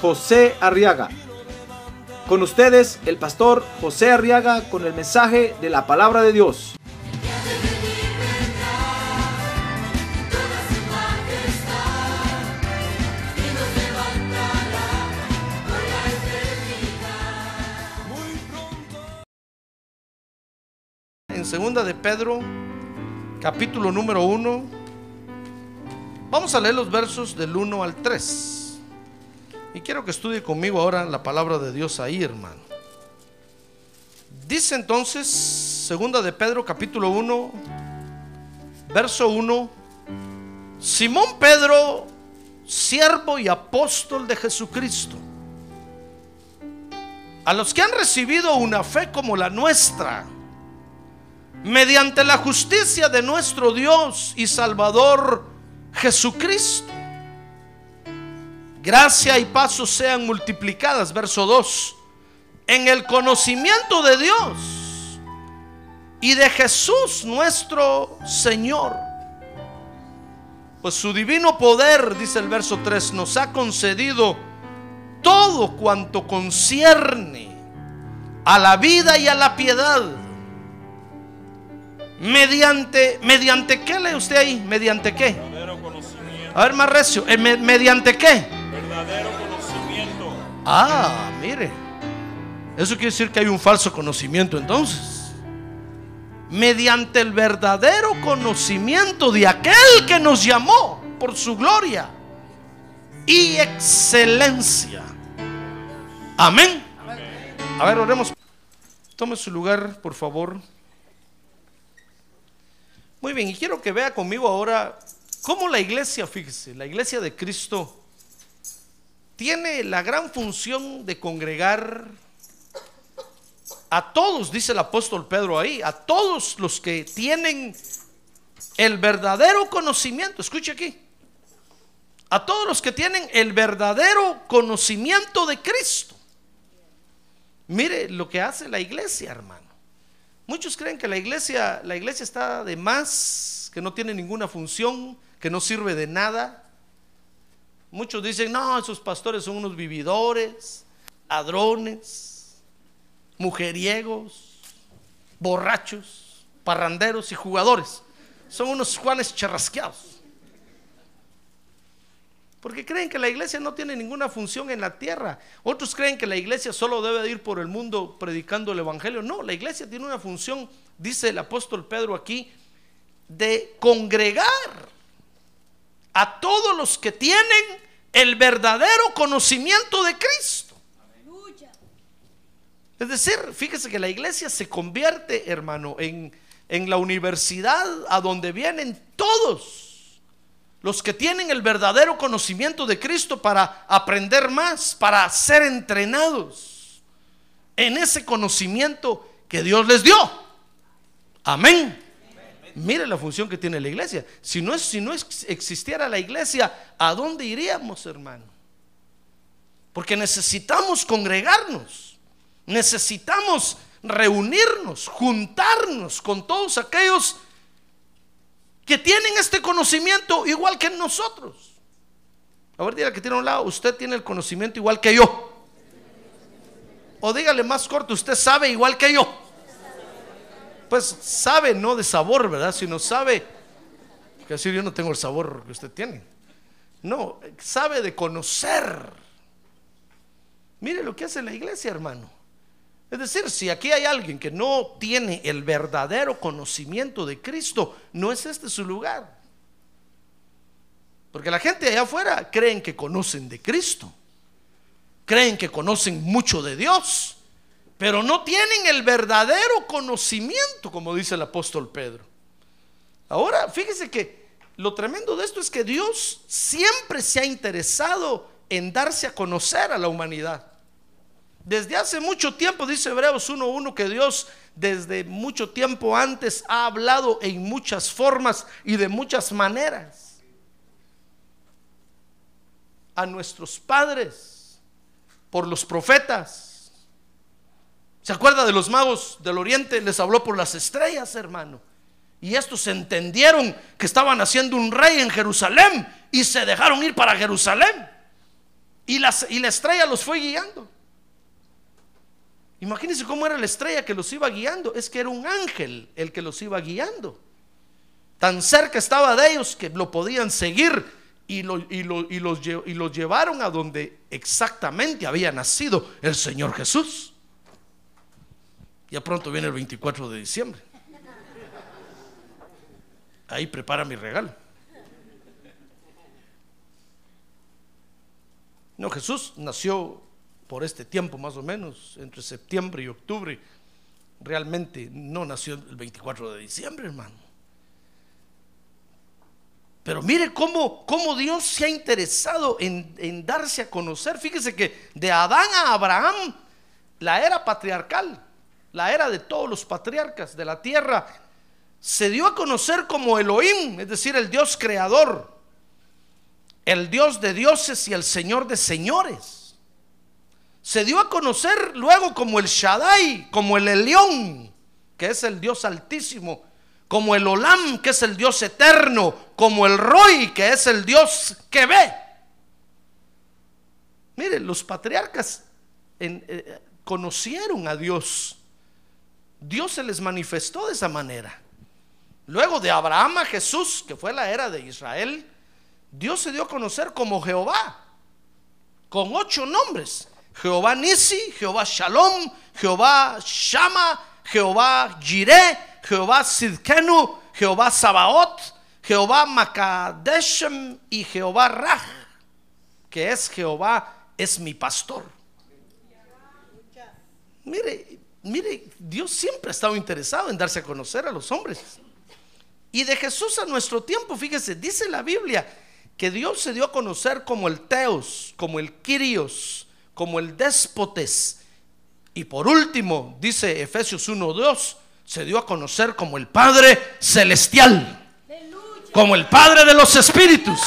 José Arriaga. Con ustedes, el pastor José Arriaga con el mensaje de la palabra de Dios. en segunda de Pedro, capítulo número 1. Vamos a leer los versos del 1 al 3. Y quiero que estudie conmigo ahora la palabra de Dios ahí, hermano. Dice entonces, segunda de Pedro, capítulo 1, verso 1. Simón Pedro, siervo y apóstol de Jesucristo. A los que han recibido una fe como la nuestra mediante la justicia de nuestro Dios y Salvador Jesucristo. Gracia y paso sean multiplicadas, verso 2, en el conocimiento de Dios y de Jesús nuestro Señor. Pues su divino poder, dice el verso 3, nos ha concedido todo cuanto concierne a la vida y a la piedad Mediante, ¿mediante qué lee usted ahí? ¿Mediante qué? A ver, más recio. Eh, me- ¿Mediante qué? Verdadero conocimiento. Ah, mire. Eso quiere decir que hay un falso conocimiento entonces. Mediante el verdadero conocimiento de aquel que nos llamó por su gloria y excelencia. Amén. A ver, oremos. Tome su lugar, por favor. Muy bien, y quiero que vea conmigo ahora cómo la iglesia, fíjese, la iglesia de Cristo tiene la gran función de congregar a todos, dice el apóstol Pedro ahí, a todos los que tienen el verdadero conocimiento, escuche aquí, a todos los que tienen el verdadero conocimiento de Cristo. Mire lo que hace la iglesia, hermano. Muchos creen que la iglesia, la iglesia está de más, que no tiene ninguna función, que no sirve de nada. Muchos dicen, no, esos pastores son unos vividores, ladrones, mujeriegos, borrachos, parranderos y jugadores. Son unos Juanes charrasqueados. Porque creen que la iglesia no tiene ninguna función en la tierra. Otros creen que la iglesia solo debe de ir por el mundo predicando el evangelio. No, la iglesia tiene una función, dice el apóstol Pedro aquí, de congregar a todos los que tienen el verdadero conocimiento de Cristo. Es decir, fíjese que la iglesia se convierte, hermano, en, en la universidad a donde vienen todos los que tienen el verdadero conocimiento de Cristo para aprender más, para ser entrenados en ese conocimiento que Dios les dio. Amén. Mire la función que tiene la iglesia. Si no, si no existiera la iglesia, ¿a dónde iríamos, hermano? Porque necesitamos congregarnos, necesitamos reunirnos, juntarnos con todos aquellos que tienen este conocimiento igual que nosotros. A ver, dígale que tiene a un lado, usted tiene el conocimiento igual que yo. O dígale más corto, usted sabe igual que yo. Pues sabe no de sabor, ¿verdad? Sino sabe, que decir yo no tengo el sabor que usted tiene. No, sabe de conocer. Mire lo que hace la iglesia, hermano. Es decir, si aquí hay alguien que no tiene el verdadero conocimiento de Cristo, no es este su lugar. Porque la gente allá afuera creen que conocen de Cristo, creen que conocen mucho de Dios, pero no tienen el verdadero conocimiento, como dice el apóstol Pedro. Ahora, fíjese que lo tremendo de esto es que Dios siempre se ha interesado en darse a conocer a la humanidad. Desde hace mucho tiempo, dice Hebreos 1.1, que Dios desde mucho tiempo antes ha hablado en muchas formas y de muchas maneras a nuestros padres por los profetas. ¿Se acuerda de los magos del oriente? Les habló por las estrellas, hermano. Y estos entendieron que estaban haciendo un rey en Jerusalén y se dejaron ir para Jerusalén. Y la, y la estrella los fue guiando. Imagínense cómo era la estrella que los iba guiando. Es que era un ángel el que los iba guiando. Tan cerca estaba de ellos que lo podían seguir y, lo- y los llevaron a donde exactamente había nacido el Señor Jesús. Ya pronto viene el 24 de diciembre. Ahí prepara mi regalo. No, Jesús nació por este tiempo más o menos, entre septiembre y octubre. Realmente no nació el 24 de diciembre, hermano. Pero mire cómo, cómo Dios se ha interesado en, en darse a conocer. Fíjese que de Adán a Abraham, la era patriarcal, la era de todos los patriarcas de la tierra, se dio a conocer como Elohim, es decir, el Dios creador, el Dios de dioses y el Señor de señores. Se dio a conocer luego como el Shaddai, como el Elión, que es el Dios altísimo, como el Olam, que es el Dios eterno, como el Roy, que es el Dios que ve. Mire, los patriarcas eh, conocieron a Dios. Dios se les manifestó de esa manera. Luego de Abraham a Jesús, que fue la era de Israel, Dios se dio a conocer como Jehová, con ocho nombres. Jehová Nisi, Jehová Shalom, Jehová Shama, Jehová Jireh, Jehová Sidkenu, Jehová Sabaoth, Jehová Makadeshem y Jehová Raj, que es Jehová es mi pastor. Mire, mire, Dios siempre ha estado interesado en darse a conocer a los hombres. Y de Jesús a nuestro tiempo, fíjese, dice la Biblia que Dios se dio a conocer como el Teos, como el Kyrios, como el Déspotes. Y por último, dice Efesios 1:2, se dio a conocer como el Padre celestial, como el Padre de los espíritus.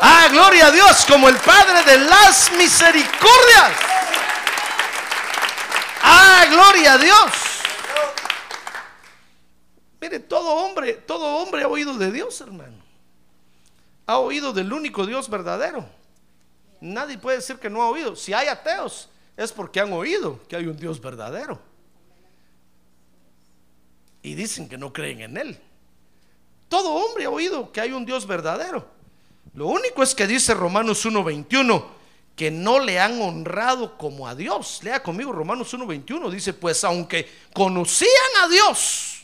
Ah, gloria a Dios, como el Padre de las misericordias. Ah, gloria a Dios. Mire, todo hombre, todo hombre ha oído de Dios, hermano. Ha oído del único Dios verdadero. Nadie puede decir que no ha oído. Si hay ateos, es porque han oído que hay un Dios verdadero. Y dicen que no creen en Él. Todo hombre ha oído que hay un Dios verdadero. Lo único es que dice Romanos 1.21 que no le han honrado como a Dios. Lea conmigo Romanos 1.21. Dice, pues aunque conocían a Dios,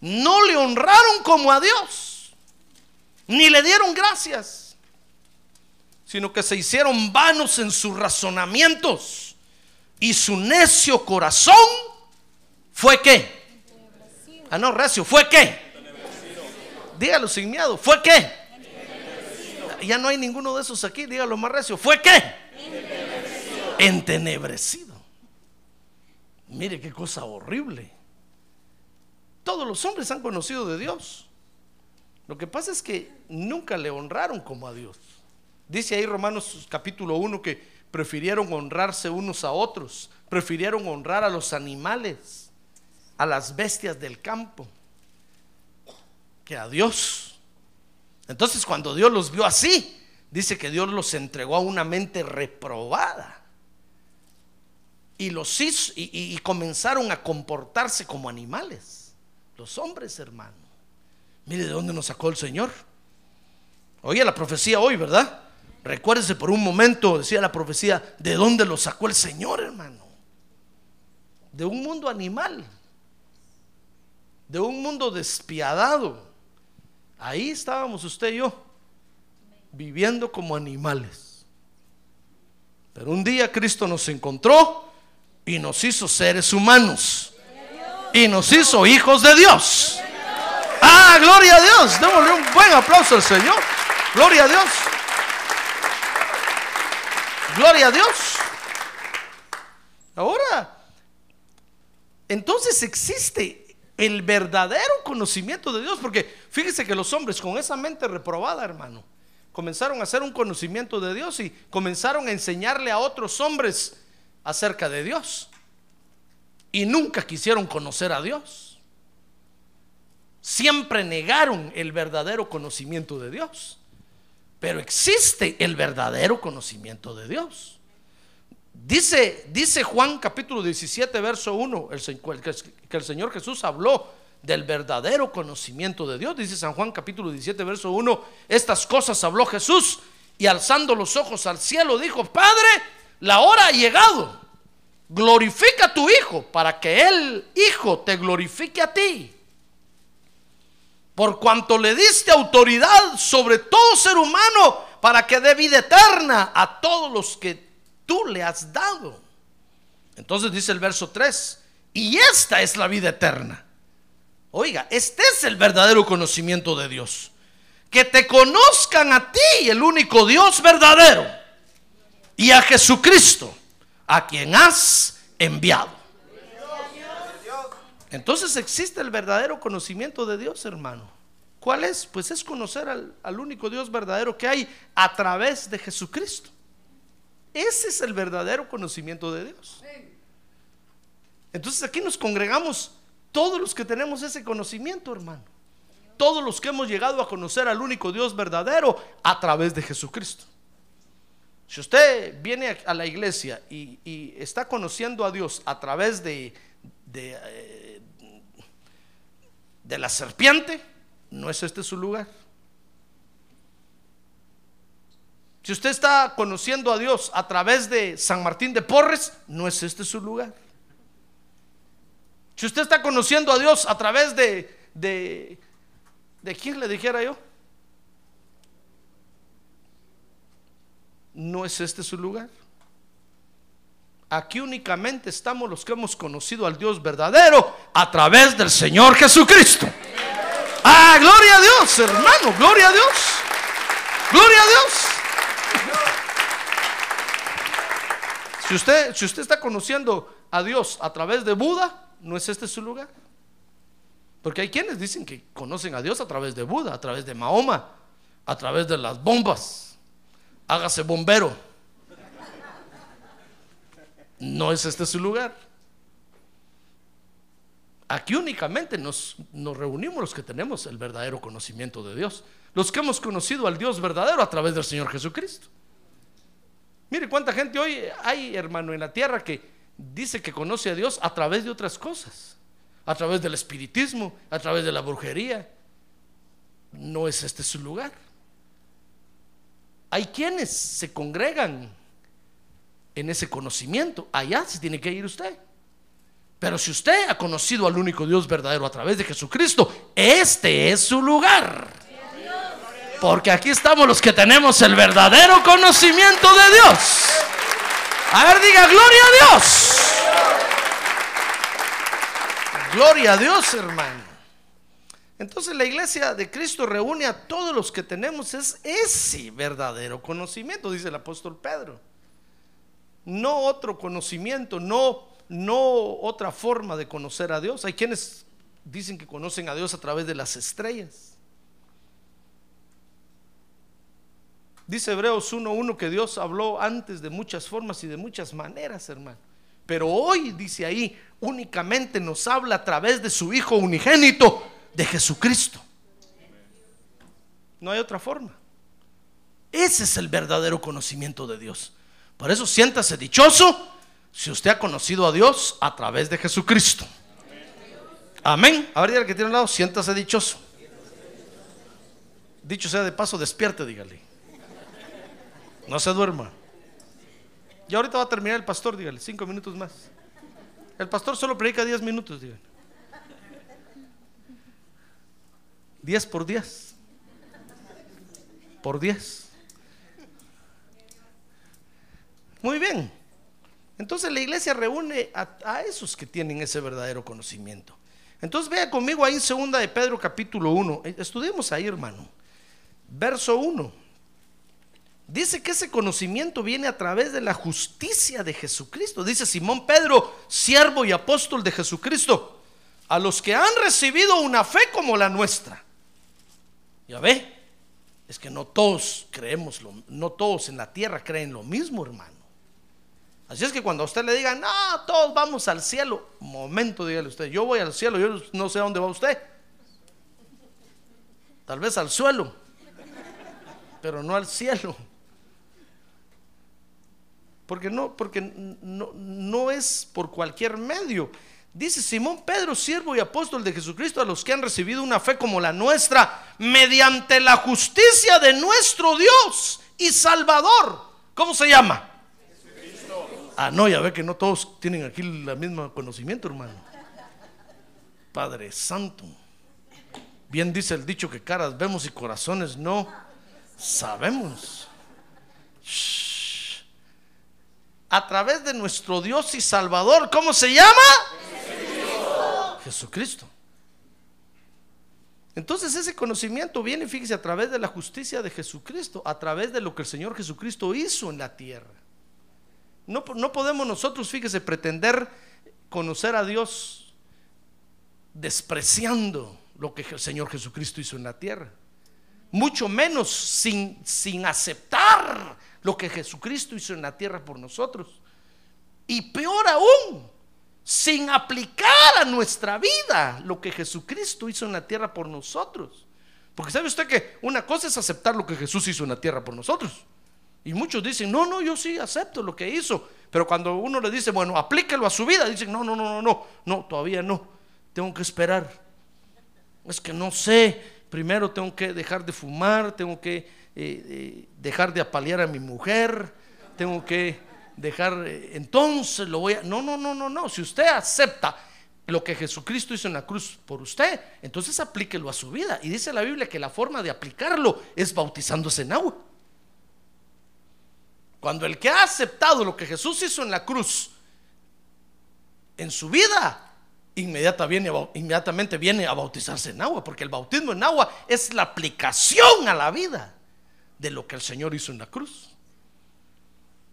no le honraron como a Dios, ni le dieron gracias, sino que se hicieron vanos en sus razonamientos y su necio corazón fue qué? Ah, no, recio, ¿fue qué? Dígalo sin miedo, ¿fue qué? Ya no hay ninguno de esos aquí, dígalo más recio, ¿fue qué? Entenebrecido. Mire qué cosa horrible. Todos los hombres han conocido de Dios. Lo que pasa es que nunca le honraron como a Dios. Dice ahí Romanos capítulo 1 que prefirieron honrarse unos a otros, prefirieron honrar a los animales, a las bestias del campo, que a Dios. Entonces cuando Dios los vio así, dice que Dios los entregó a una mente reprobada. Y los hizo y, comenzaron a comportarse como animales. Los hombres, hermano. Mire de dónde nos sacó el Señor. Oye la profecía hoy, ¿verdad? Recuérdese por un momento, decía la profecía, de dónde lo sacó el Señor, hermano. De un mundo animal. De un mundo despiadado. Ahí estábamos usted y yo, viviendo como animales. Pero un día Cristo nos encontró y nos hizo seres humanos. Y nos hizo hijos de Dios. Ah, gloria a Dios. Démosle un buen aplauso al Señor. Gloria a Dios. Gloria a Dios. Ahora, entonces existe el verdadero conocimiento de Dios, porque fíjese que los hombres con esa mente reprobada, hermano, comenzaron a hacer un conocimiento de Dios y comenzaron a enseñarle a otros hombres acerca de Dios. Y nunca quisieron conocer a Dios. Siempre negaron el verdadero conocimiento de Dios. Pero existe el verdadero conocimiento de Dios. Dice, dice Juan capítulo 17, verso 1, el, se- que, que el Señor Jesús habló del verdadero conocimiento de Dios. Dice San Juan capítulo 17, verso 1, estas cosas habló Jesús y alzando los ojos al cielo dijo, Padre, la hora ha llegado. Glorifica a tu Hijo para que el Hijo te glorifique a ti. Por cuanto le diste autoridad sobre todo ser humano para que dé vida eterna a todos los que tú le has dado. Entonces dice el verso 3, y esta es la vida eterna. Oiga, este es el verdadero conocimiento de Dios. Que te conozcan a ti, el único Dios verdadero, y a Jesucristo, a quien has enviado. Entonces existe el verdadero conocimiento de Dios, hermano. ¿Cuál es? Pues es conocer al, al único Dios verdadero que hay a través de Jesucristo. Ese es el verdadero conocimiento de Dios. Entonces aquí nos congregamos todos los que tenemos ese conocimiento, hermano. Todos los que hemos llegado a conocer al único Dios verdadero a través de Jesucristo. Si usted viene a- la iglesia y, y está conociendo a Dios a través de, de, eh, de la serpiente, no es este su lugar. Si usted está conociendo a Dios a través de San Martín de Porres, no es este su lugar. Si usted está conociendo a Dios a través de, de, ¿de quién le dijera yo? No es este su lugar. Aquí únicamente estamos los que hemos conocido al Dios verdadero a través del Señor Jesucristo. Ah, gloria a Dios, hermano, gloria a Dios. Gloria a Dios. Si usted, si usted está conociendo a Dios a través de Buda, no es este su lugar. Porque hay quienes dicen que conocen a Dios a través de Buda, a través de Mahoma, a través de las bombas. Hágase bombero. No es este su lugar. Aquí únicamente nos, nos reunimos los que tenemos el verdadero conocimiento de Dios. Los que hemos conocido al Dios verdadero a través del Señor Jesucristo. Mire cuánta gente hoy hay, hermano, en la tierra que dice que conoce a Dios a través de otras cosas. A través del espiritismo, a través de la brujería. No es este su lugar. Hay quienes se congregan en ese conocimiento. Allá se tiene que ir usted. Pero si usted ha conocido al único Dios verdadero a través de Jesucristo, este es su lugar. Porque aquí estamos los que tenemos el verdadero conocimiento de Dios. A ver, diga, gloria a Dios. Gloria a Dios, hermano. Entonces la iglesia de Cristo reúne a todos los que tenemos es ese verdadero conocimiento, dice el apóstol Pedro. No otro conocimiento, no no otra forma de conocer a Dios. Hay quienes dicen que conocen a Dios a través de las estrellas. Dice Hebreos 1.1 que Dios habló antes de muchas formas y de muchas maneras, hermano. Pero hoy, dice ahí, únicamente nos habla a través de su Hijo unigénito, de Jesucristo. No hay otra forma. Ese es el verdadero conocimiento de Dios. Por eso siéntase dichoso si usted ha conocido a Dios a través de Jesucristo. Amén. A ver, dígale que tiene un lado, siéntase dichoso. Dicho sea de paso, despierte, dígale. No se duerma. Y ahorita va a terminar el pastor, dígale, cinco minutos más. El pastor solo predica diez minutos, dígale. Diez por diez. Por diez. Muy bien. Entonces la iglesia reúne a, esos que tienen ese verdadero conocimiento. Entonces vea conmigo ahí en segunda de Pedro capítulo 1. Estudiemos ahí, hermano. Verso 1. Dice que ese conocimiento viene a través de la justicia de Jesucristo. Dice Simón Pedro, siervo y apóstol de Jesucristo, a los que han recibido una fe como la nuestra. Ya ve, es que no todos creemos, lo, no todos en la tierra creen lo mismo, hermano. Así es que cuando a usted le digan, no, todos vamos al cielo, momento, dígale usted, yo voy al cielo, yo no sé a dónde va usted. Tal vez al suelo, pero no al cielo. Porque no, porque no, no es por cualquier medio. Dice Simón Pedro, siervo y apóstol de Jesucristo, a los que han recibido una fe como la nuestra, mediante la justicia de nuestro Dios y Salvador. ¿Cómo se llama? Ah, no, ya ve que no todos tienen aquí el mismo conocimiento, hermano. Padre Santo. Bien dice el dicho que caras vemos y corazones no sabemos. Shh. A través de nuestro Dios y Salvador, ¿cómo se llama? Jesucristo. Entonces ese conocimiento viene, fíjese, a través de la justicia de Jesucristo, a través de lo que el Señor Jesucristo hizo en la tierra. No, no podemos nosotros, fíjese, pretender conocer a Dios despreciando lo que el Señor Jesucristo hizo en la tierra. Mucho menos sin, sin aceptar lo que Jesucristo hizo en la tierra por nosotros. Y peor aún, sin aplicar a nuestra vida lo que Jesucristo hizo en la tierra por nosotros. Porque sabe usted que una cosa es aceptar lo que Jesús hizo en la tierra por nosotros. Y muchos dicen, no, no, yo sí acepto lo que hizo. Pero cuando uno le dice, bueno, aplíquelo a su vida, dicen, no, no, no, no, no, no, todavía no. Tengo que esperar. Es que no sé. Primero tengo que dejar de fumar, tengo que eh, eh, dejar de apalear a mi mujer, tengo que dejar, eh, entonces lo voy a... No, no, no, no, no. Si usted acepta lo que Jesucristo hizo en la cruz por usted, entonces aplíquelo a su vida. Y dice la Biblia que la forma de aplicarlo es bautizándose en agua. Cuando el que ha aceptado lo que Jesús hizo en la cruz en su vida, inmediatamente viene a bautizarse en agua, porque el bautismo en agua es la aplicación a la vida de lo que el Señor hizo en la cruz.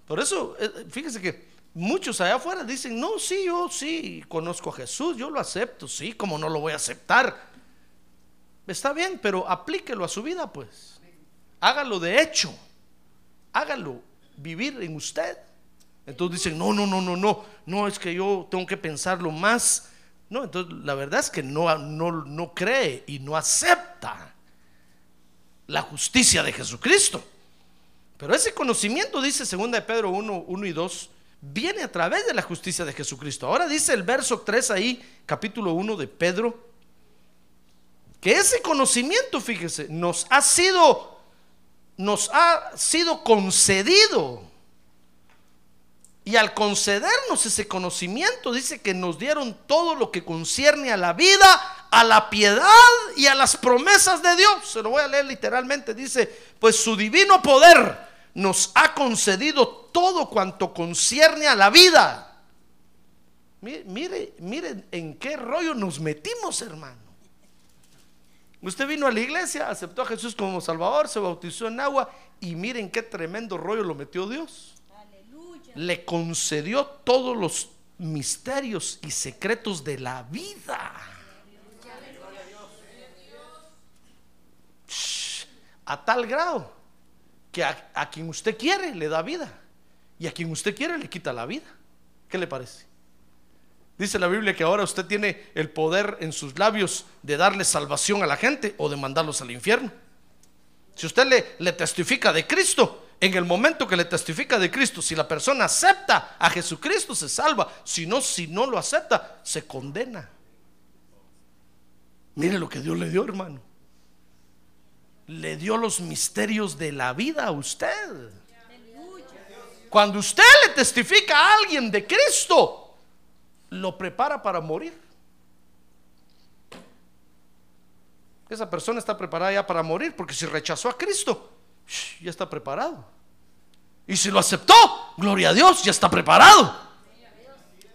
Por eso, eh, fíjese que muchos allá afuera dicen, no, sí, yo sí conozco a Jesús, yo lo acepto, sí, como no lo voy a aceptar. Está bien, pero aplíquelo a su vida, pues. Hágalo de hecho. Hágalo vivir en usted. Entonces dicen, no, no, no, no, no, no, es que yo tengo que pensarlo más. No, entonces la verdad es que no, no, no cree y no acepta la justicia de Jesucristo. Pero ese conocimiento, dice 2 de Pedro 1, 1 y 2, viene a través de la justicia de Jesucristo. Ahora dice el verso 3 ahí, capítulo 1 de Pedro, que ese conocimiento, fíjese, nos ha sido nos ha sido concedido. Y al concedernos ese conocimiento, dice que nos dieron todo lo que concierne a la vida, a la piedad y a las promesas de Dios. Se lo voy a leer literalmente. Dice, pues su divino poder nos ha concedido todo cuanto concierne a la vida. Mire, mire, mire en qué rollo nos metimos, hermano. Usted vino a la iglesia, aceptó a Jesús como Salvador, se bautizó en agua y miren qué tremendo rollo lo metió Dios. Le concedió todos los misterios y secretos de la vida. a tal grado que a, quien usted quiere le da vida y a quien usted quiere le quita la vida. ¿Qué le parece? Dice la Biblia que ahora usted tiene el poder en sus labios de darle salvación a la gente o de mandarlos al infierno. Si usted le testifica de Cristo, en el momento que le testifica de Cristo, si la persona acepta a Jesucristo, se salva. Si no, si no lo acepta, se condena. Mire lo que Dios le dio, hermano. Le dio los misterios de la vida a usted. Cuando usted le testifica a alguien de Cristo, lo prepara para morir. Esa persona está preparada ya para morir, porque si rechazó a Cristo, ya está preparado. Y si lo aceptó, gloria a Dios, ya está preparado.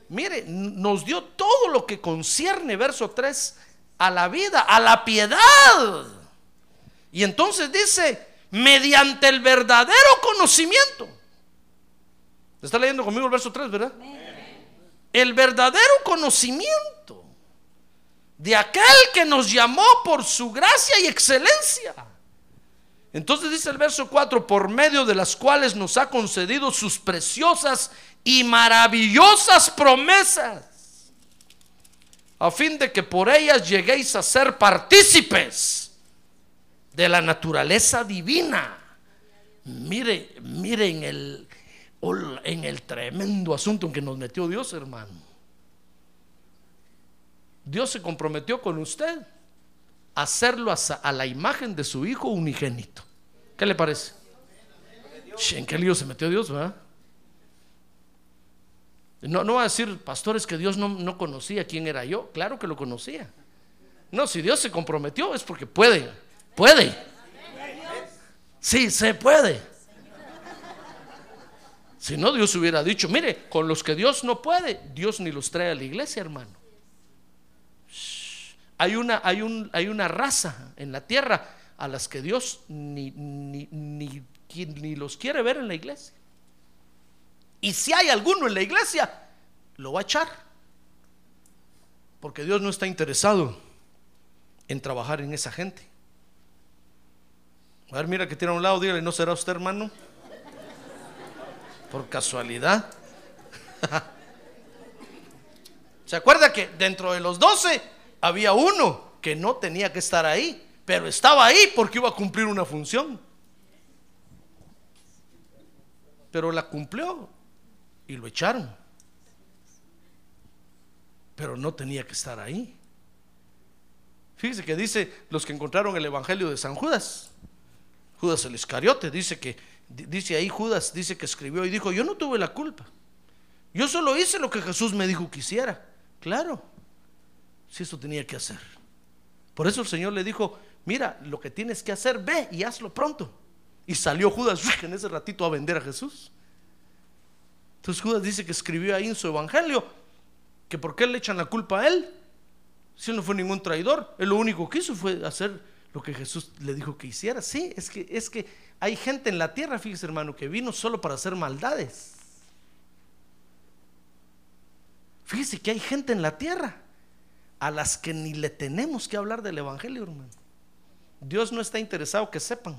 Mire, nos dio todo lo que concierne, verso 3, a la vida, a la piedad. Y entonces dice, mediante el verdadero conocimiento. Está leyendo conmigo el verso 3, ¿verdad? El verdadero conocimiento de aquel que nos llamó por su gracia y excelencia. Entonces dice el verso 4, por medio de las cuales nos ha concedido sus preciosas y maravillosas promesas, a fin de que por ellas lleguéis a ser partícipes de la naturaleza divina. Mire, miren el, en el tremendo asunto en que nos metió Dios, hermano. Dios se comprometió con usted hacerlo a, la imagen de su hijo unigénito. ¿Qué le parece? ¿En qué lío se metió Dios? No, no va a decir, pastores, que Dios no, no conocía quién era yo. Claro que lo conocía. No, si Dios se comprometió es porque puede, puede. Sí, se puede. Si no, Dios hubiera dicho, mire, con los que Dios no puede, Dios ni los trae a la iglesia, hermano. Hay una, hay, un, hay una raza en la tierra a las que Dios ni, ni, ni, ni los quiere ver en la iglesia. Y si hay alguno en la iglesia, lo va a echar. Porque Dios no está interesado en trabajar en esa gente. A ver, mira que tiene a un lado, dígale, ¿no será usted hermano? por casualidad. ¿Se acuerda que dentro de los doce había uno que no tenía que estar ahí, pero estaba ahí porque iba a cumplir una función? Pero la cumplió y lo echaron. Pero no tenía que estar ahí. Fíjese que dice los que encontraron el Evangelio de San Judas. Judas el Iscariote dice que dice ahí Judas, dice que escribió y dijo, yo no tuve la culpa. Yo solo hice lo que Jesús me dijo que hiciera. Claro, si eso tenía que hacer. Por eso el Señor le dijo, mira, lo que tienes que hacer, ve y hazlo pronto. Y salió Judas en ese ratito a vender a Jesús. Entonces Judas dice que escribió ahí en su evangelio que por qué le echan la culpa a él. Si él no fue ningún traidor, él lo único que hizo fue hacer lo que Jesús le dijo que hiciera. Sí, es que es que hay gente en la tierra, fíjese hermano, que vino solo para hacer maldades. Fíjese que hay gente en la tierra a las que ni le tenemos que hablar del Evangelio, hermano. Dios no está interesado que sepan.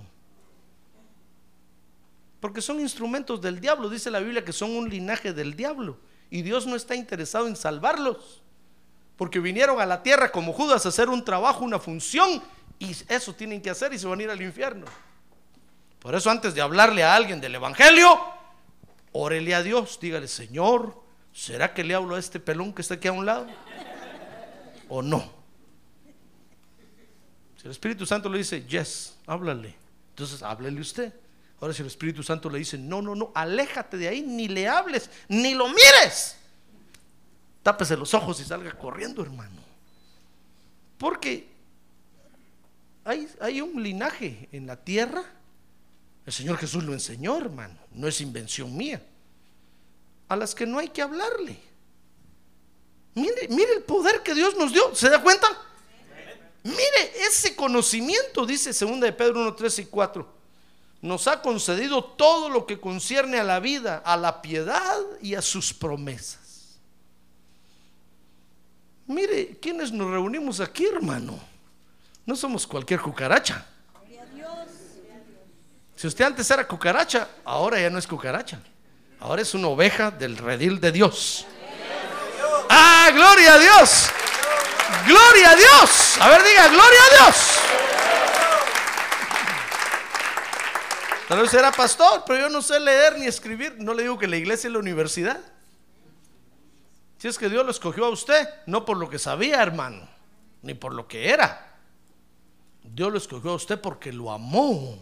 Porque son instrumentos del diablo. Dice la Biblia que son un linaje del diablo. Y Dios no está interesado en salvarlos. Porque vinieron a la tierra como Judas a hacer un trabajo, una función. Y eso tienen que hacer y se van a ir al infierno. Por eso antes de hablarle a alguien del Evangelio, órele a Dios, dígale, Señor, ¿será que le hablo a este pelón que está aquí a un lado? ¿O no? Si el Espíritu Santo le dice, yes, háblale, entonces háblele usted. Ahora si el Espíritu Santo le dice, no, no, no, aléjate de ahí, ni le hables, ni lo mires. Tápese los ojos y salga corriendo, hermano. Porque hay, hay un linaje en la tierra el Señor Jesús lo enseñó, hermano. No es invención mía. A las que no hay que hablarle. Mire, mire el poder que Dios nos dio. ¿Se da cuenta? Mire ese conocimiento, dice 2 de Pedro 1, 3 y 4. Nos ha concedido todo lo que concierne a la vida, a la piedad y a sus promesas. Mire, ¿quiénes nos reunimos aquí, hermano? No somos cualquier cucaracha. Si usted antes era cucaracha, ahora ya no es cucaracha. Ahora es una oveja del redil de Dios. Ah, gloria a Dios. Gloria a Dios. A ver, diga, gloria a Dios. Tal vez era pastor, pero yo no sé leer ni escribir. No le digo que la iglesia es la universidad. Si es que Dios lo escogió a usted, no por lo que sabía, hermano, ni por lo que era. Dios lo escogió a usted porque lo amó.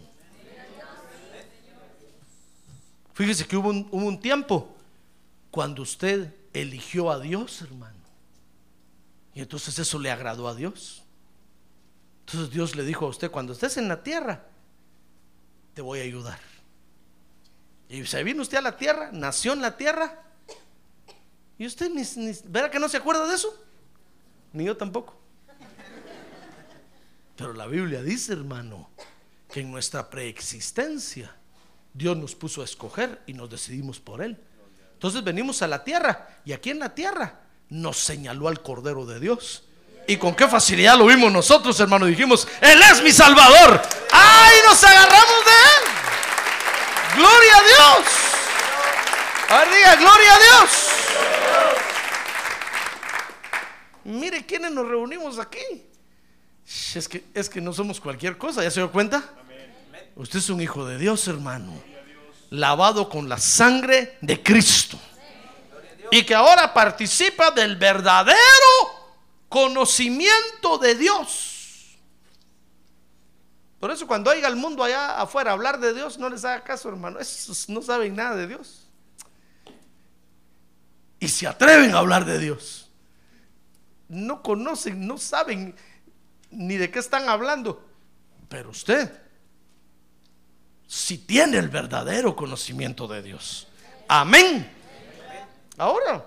Fíjese que hubo un, tiempo cuando usted eligió a Dios, hermano. Y entonces eso le agradó a Dios. Entonces Dios le dijo a usted, cuando estés en la tierra, te voy a ayudar. Y se vino usted a la tierra, nació en la tierra. Y usted ni, verá que no se acuerda de eso? Ni yo tampoco. Pero la Biblia dice, hermano, que en nuestra preexistencia Dios nos puso a escoger y nos decidimos por Él. Entonces venimos a la tierra y aquí en la tierra nos señaló al Cordero de Dios. Y con qué facilidad lo vimos nosotros, hermano. Dijimos, Él es mi Salvador. ¡Ay! Nos agarramos de Él. Gloria a Dios. A ver, diga, gloria a Dios. Mire quiénes nos reunimos aquí. Es que, es que no somos cualquier cosa, ¿ya se dio cuenta? Usted es un hijo de Dios, hermano. Lavado con la sangre de Cristo. Y que ahora participa del verdadero conocimiento de Dios. Por eso cuando oiga el mundo allá afuera hablar de Dios, no les haga caso, hermano. Esos no saben nada de Dios. Y se atreven a hablar de Dios. No conocen, no saben ni de qué están hablando. Pero usted, si tiene el verdadero conocimiento de Dios. Amén. Ahora,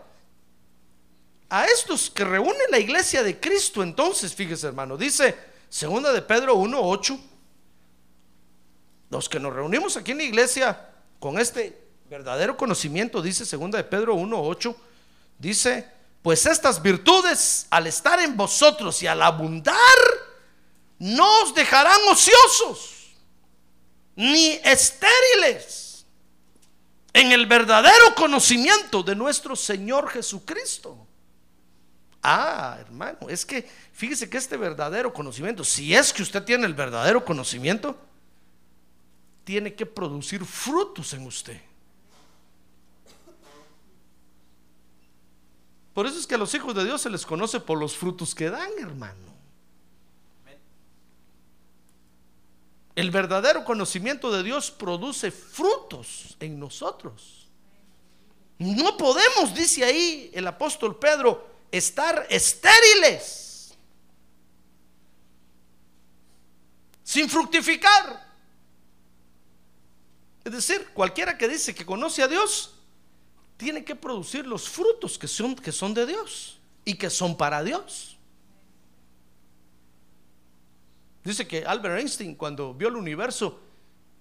a estos que reúne la iglesia de Cristo, entonces, fíjese hermano, dice segunda de Pedro 1:8, los que nos reunimos aquí en la iglesia con este verdadero conocimiento, dice segunda de Pedro 1:8, dice, pues estas virtudes al estar en vosotros y al abundar, no os dejarán ociosos ni estériles en el verdadero conocimiento de nuestro Señor Jesucristo. Ah, hermano, es que fíjese que este verdadero conocimiento, si es que usted tiene el verdadero conocimiento, tiene que producir frutos en usted. Por eso es que a los hijos de Dios se les conoce por los frutos que dan, hermano. El verdadero conocimiento de Dios produce frutos en nosotros. No podemos, dice ahí el apóstol Pedro, estar estériles, sin fructificar. Es decir, cualquiera que dice que conoce a Dios, tiene que producir los frutos que son, que son de Dios y que son para Dios. Dice que Albert Einstein cuando vio el universo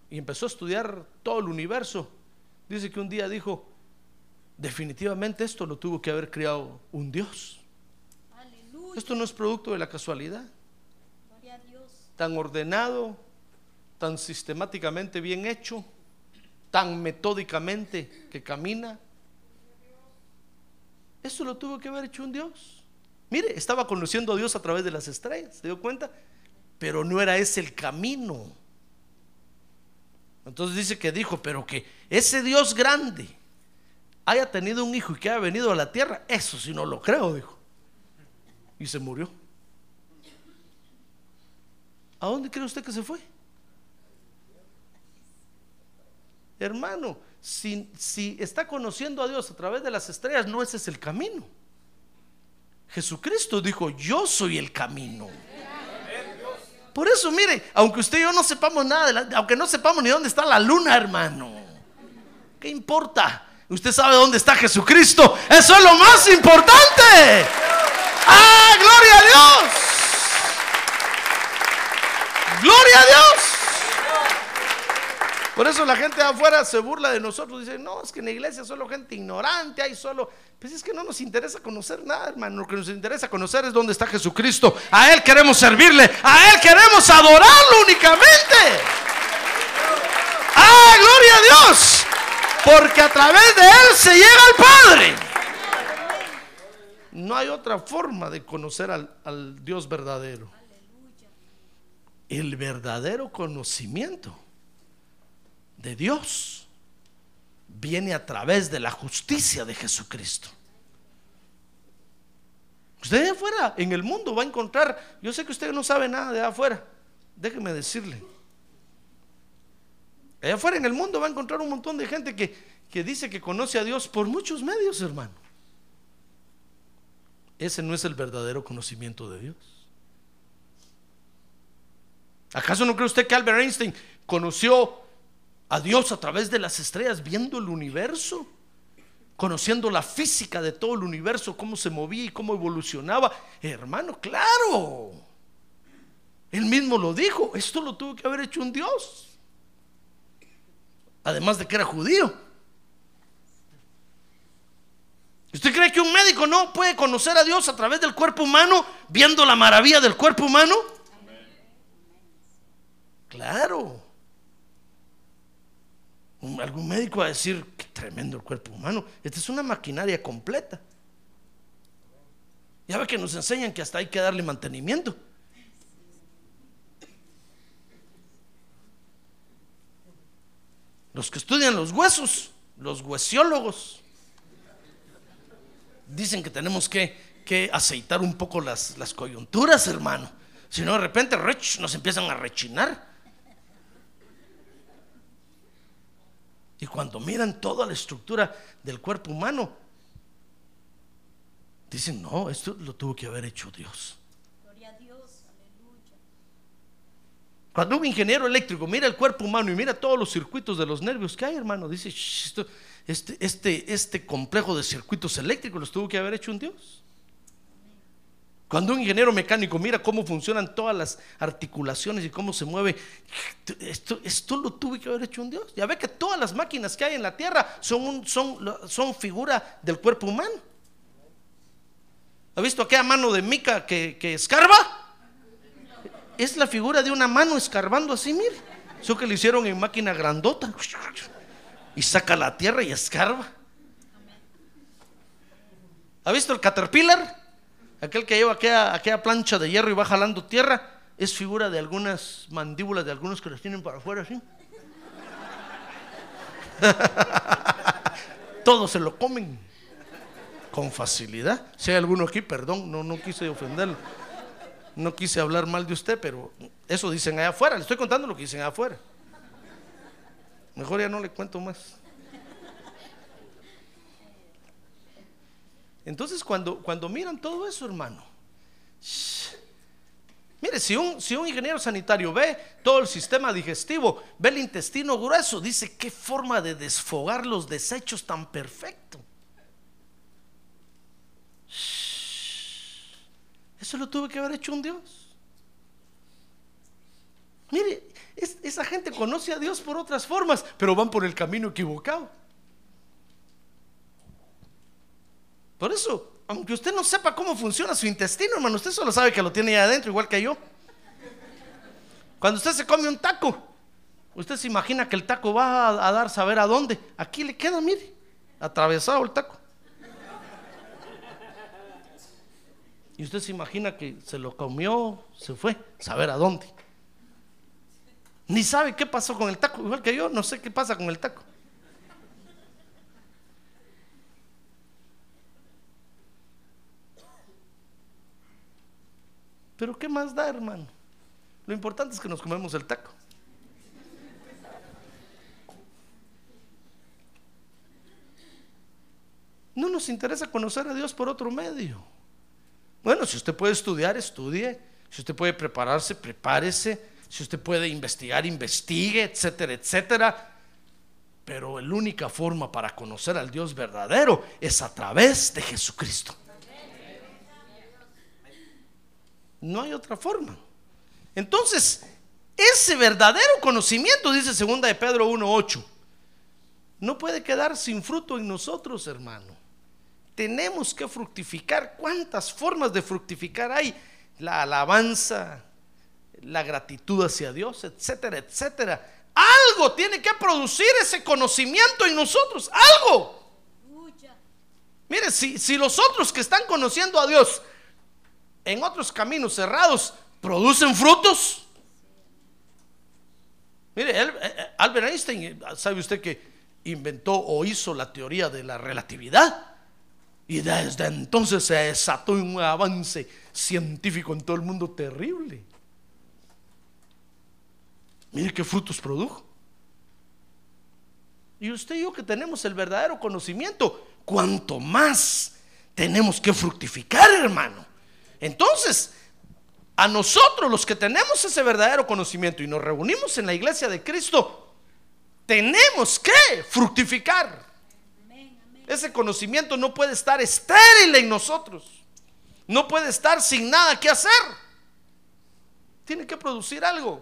y empezó a estudiar todo el universo, dice que un día dijo, definitivamente esto lo tuvo que haber creado un Dios. Esto no es producto de la casualidad. Tan ordenado, tan sistemáticamente bien hecho, tan metódicamente que camina. Esto lo tuvo que haber hecho un Dios. Mire, estaba conociendo a Dios a través de las estrellas, ¿se dio cuenta? Pero no era ese el camino. Entonces dice que dijo, pero que ese Dios grande haya tenido un hijo y que haya venido a la tierra, eso sí no lo creo, dijo. Y se murió. ¿A dónde cree usted que se fue? Hermano, si, si está conociendo a Dios a través de las estrellas, no ese es el camino. Jesucristo dijo, yo soy el camino. Por eso, mire, aunque usted y yo no sepamos nada, de la- aunque no sepamos ni dónde está la luna, hermano, ¿qué importa? Usted sabe dónde está Jesucristo. Eso es lo más importante. ¡Ah, gloria a Dios! ¡Gloria a Dios! Por eso la gente afuera se burla de nosotros. Dice, no, es que en la iglesia solo gente ignorante, hay solo... Pues es que no nos interesa conocer nada, hermano. Lo que nos interesa conocer es dónde está Jesucristo. A Él queremos servirle. A Él queremos adorarlo únicamente. ¡Ah, gloria a Dios! Porque a través de Él se llega al Padre. No hay otra forma de conocer al, al Dios verdadero. El verdadero conocimiento de Dios viene a través de la justicia de Jesucristo. Usted afuera, en el mundo, va a encontrar, yo sé que usted no sabe nada de afuera, déjeme decirle. Allá afuera en el mundo va a encontrar un montón de gente que, que dice que conoce a Dios por muchos medios, hermano. Ese no es el verdadero conocimiento de Dios. ¿Acaso no cree usted que Albert Einstein conoció a Dios a través de las estrellas, viendo el universo? Conociendo la física de todo el universo, cómo se movía y cómo evolucionaba. Hermano, claro. Él mismo lo dijo, esto lo tuvo que haber hecho un Dios. Además de que era judío. ¿Usted cree que un médico no puede conocer a Dios a través del cuerpo humano, viendo la maravilla del cuerpo humano? Claro. Algún médico va a decir, qué tremendo el cuerpo humano. Esta es una maquinaria completa. Ya ve que nos enseñan que hasta hay que darle mantenimiento. Los que estudian los huesos, los huesiólogos, dicen que tenemos que, que aceitar un poco las, las coyunturas, hermano. Si no, de repente nos empiezan a rechinar. Y cuando miran toda la estructura del cuerpo humano, dicen, no, esto lo tuvo que haber hecho Dios. Gloria a Dios, aleluya. Cuando un ingeniero eléctrico mira el cuerpo humano y mira todos los circuitos de los nervios que hay, hermano, dice, "Shh, esto- este, este, este complejo de circuitos eléctricos los tuvo que haber hecho un Dios. Cuando un ingeniero mecánico mira cómo funcionan todas las articulaciones y cómo se mueve, esto, esto lo tuvo que haber hecho un Dios. Ya ve que todas las máquinas que hay en la tierra son, son, son figura del cuerpo humano. ¿Ha visto aquella mano de mica que, que escarba? Es la figura de una mano escarbando así, mire. Eso que le hicieron en máquina grandota. Y saca la tierra y escarba. ¿Ha visto el caterpillar? Aquel que lleva aquella, aquella plancha de hierro y va jalando tierra. Es figura de algunas mandíbulas de algunos que las tienen para afuera así. Todos se lo comen con facilidad. Si hay alguno aquí, perdón, no, no quise ofenderlo. No quise hablar mal de usted, pero eso dicen allá afuera. Le estoy contando lo que dicen allá afuera. Mejor ya no le cuento más. Entonces, cuando, cuando miran todo eso, hermano, mire, si un, si un ingeniero sanitario ve todo el sistema digestivo, ve el intestino grueso, dice, qué forma de desfogar los desechos tan perfecto. Eso lo tuvo que haber hecho un Dios. Mire, es- esa gente conoce a Dios por otras formas, pero van por el camino equivocado. Por eso, aunque usted no sepa cómo funciona su intestino, hermano, usted solo sabe que lo tiene ahí adentro, igual que yo. Cuando usted se come un taco, usted se imagina que el taco va a, a dar saber a dónde. Aquí le queda, mire, atravesado el taco. Y usted se imagina que se lo comió, se fue, saber a dónde. Ni sabe qué pasó con el taco, igual que yo, no sé qué pasa con el taco. Pero ¿qué más da, hermano? Lo importante es que nos comemos el taco. No nos interesa conocer a Dios por otro medio. Bueno, si usted puede estudiar, estudie. Si usted puede prepararse, prepárese. Si usted puede investigar, investigue, etcétera, etcétera. Pero la única forma para conocer al Dios verdadero es a través de Jesucristo. No hay otra forma. Entonces, ese verdadero conocimiento, dice segunda de Pedro 1:8, no puede quedar sin fruto en nosotros, hermano. Tenemos que fructificar. ¿Cuántas formas de fructificar hay? La alabanza, la gratitud hacia Dios, etcétera, etcétera. Algo tiene que producir ese conocimiento en nosotros. Algo. Mire, si, si los otros que están conociendo a Dios en otros caminos cerrados producen frutos. Mire, eh, eh, Albert Einstein, ¿sabe usted que inventó o hizo la teoría de la relatividad? Y desde entonces se desató un avance científico en todo el mundo terrible. Mire qué frutos produjo. Y usted y yo que tenemos el verdadero conocimiento, cuanto más tenemos que fructificar, hermano. Entonces, a nosotros los que tenemos ese verdadero conocimiento y nos reunimos en la iglesia de Cristo, tenemos que fructificar. Ese conocimiento no puede estar estéril en nosotros. No puede estar sin nada que hacer. tiene que producir algo.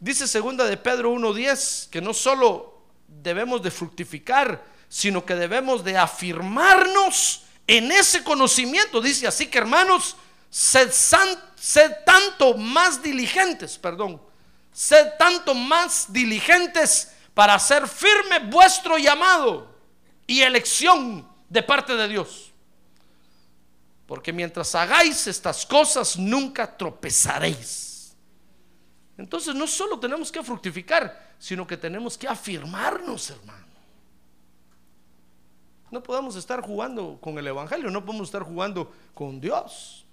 Dice segunda de Pedro 1:10 que no solo debemos de fructificar, sino que debemos de afirmarnos en ese conocimiento. Dice así que hermanos, sed, tanto más diligentes, perdón, sed tanto más diligentes para hacer firme vuestro llamado y elección de parte de Dios. Porque mientras hagáis estas cosas, nunca tropezaréis. Entonces no solo tenemos que fructificar, sino que tenemos que afirmarnos, hermano. No podemos estar jugando con el Evangelio, no podemos estar jugando con Dios.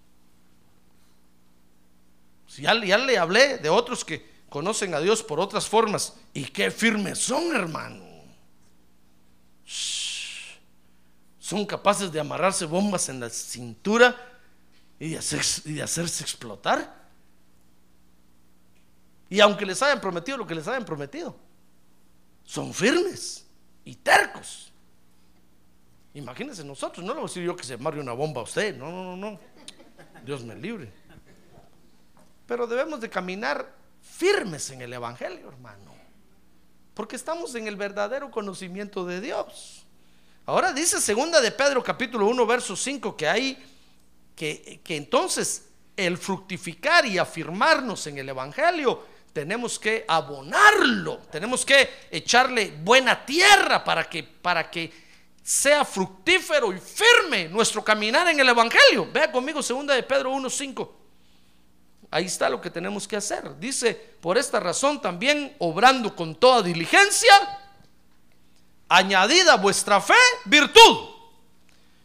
Si ya, ya le hablé de otros que conocen a Dios por otras formas y qué firmes son, hermano. Son capaces de amarrarse bombas en la cintura y de, hacer- y de hacerse explotar. Y aunque les hayan prometido lo que les hayan prometido, son firmes y tercos. Imagínense nosotros, no le voy a decir yo que se amarre una bomba a usted, no, no, no, no. Dios me libre. Pero debemos de caminar firmes en el Evangelio, hermano. Porque estamos en el verdadero conocimiento de Dios. Ahora dice segunda de Pedro capítulo 1 verso 5 que hay que, que entonces el fructificar y afirmarnos en el Evangelio tenemos que abonarlo, tenemos que echarle buena tierra para que, para que sea fructífero y firme nuestro caminar en el Evangelio. Vea conmigo segunda de Pedro 1 5. Ahí está lo que tenemos que hacer. Dice, por esta razón también, obrando con toda diligencia, añadida a vuestra fe, virtud.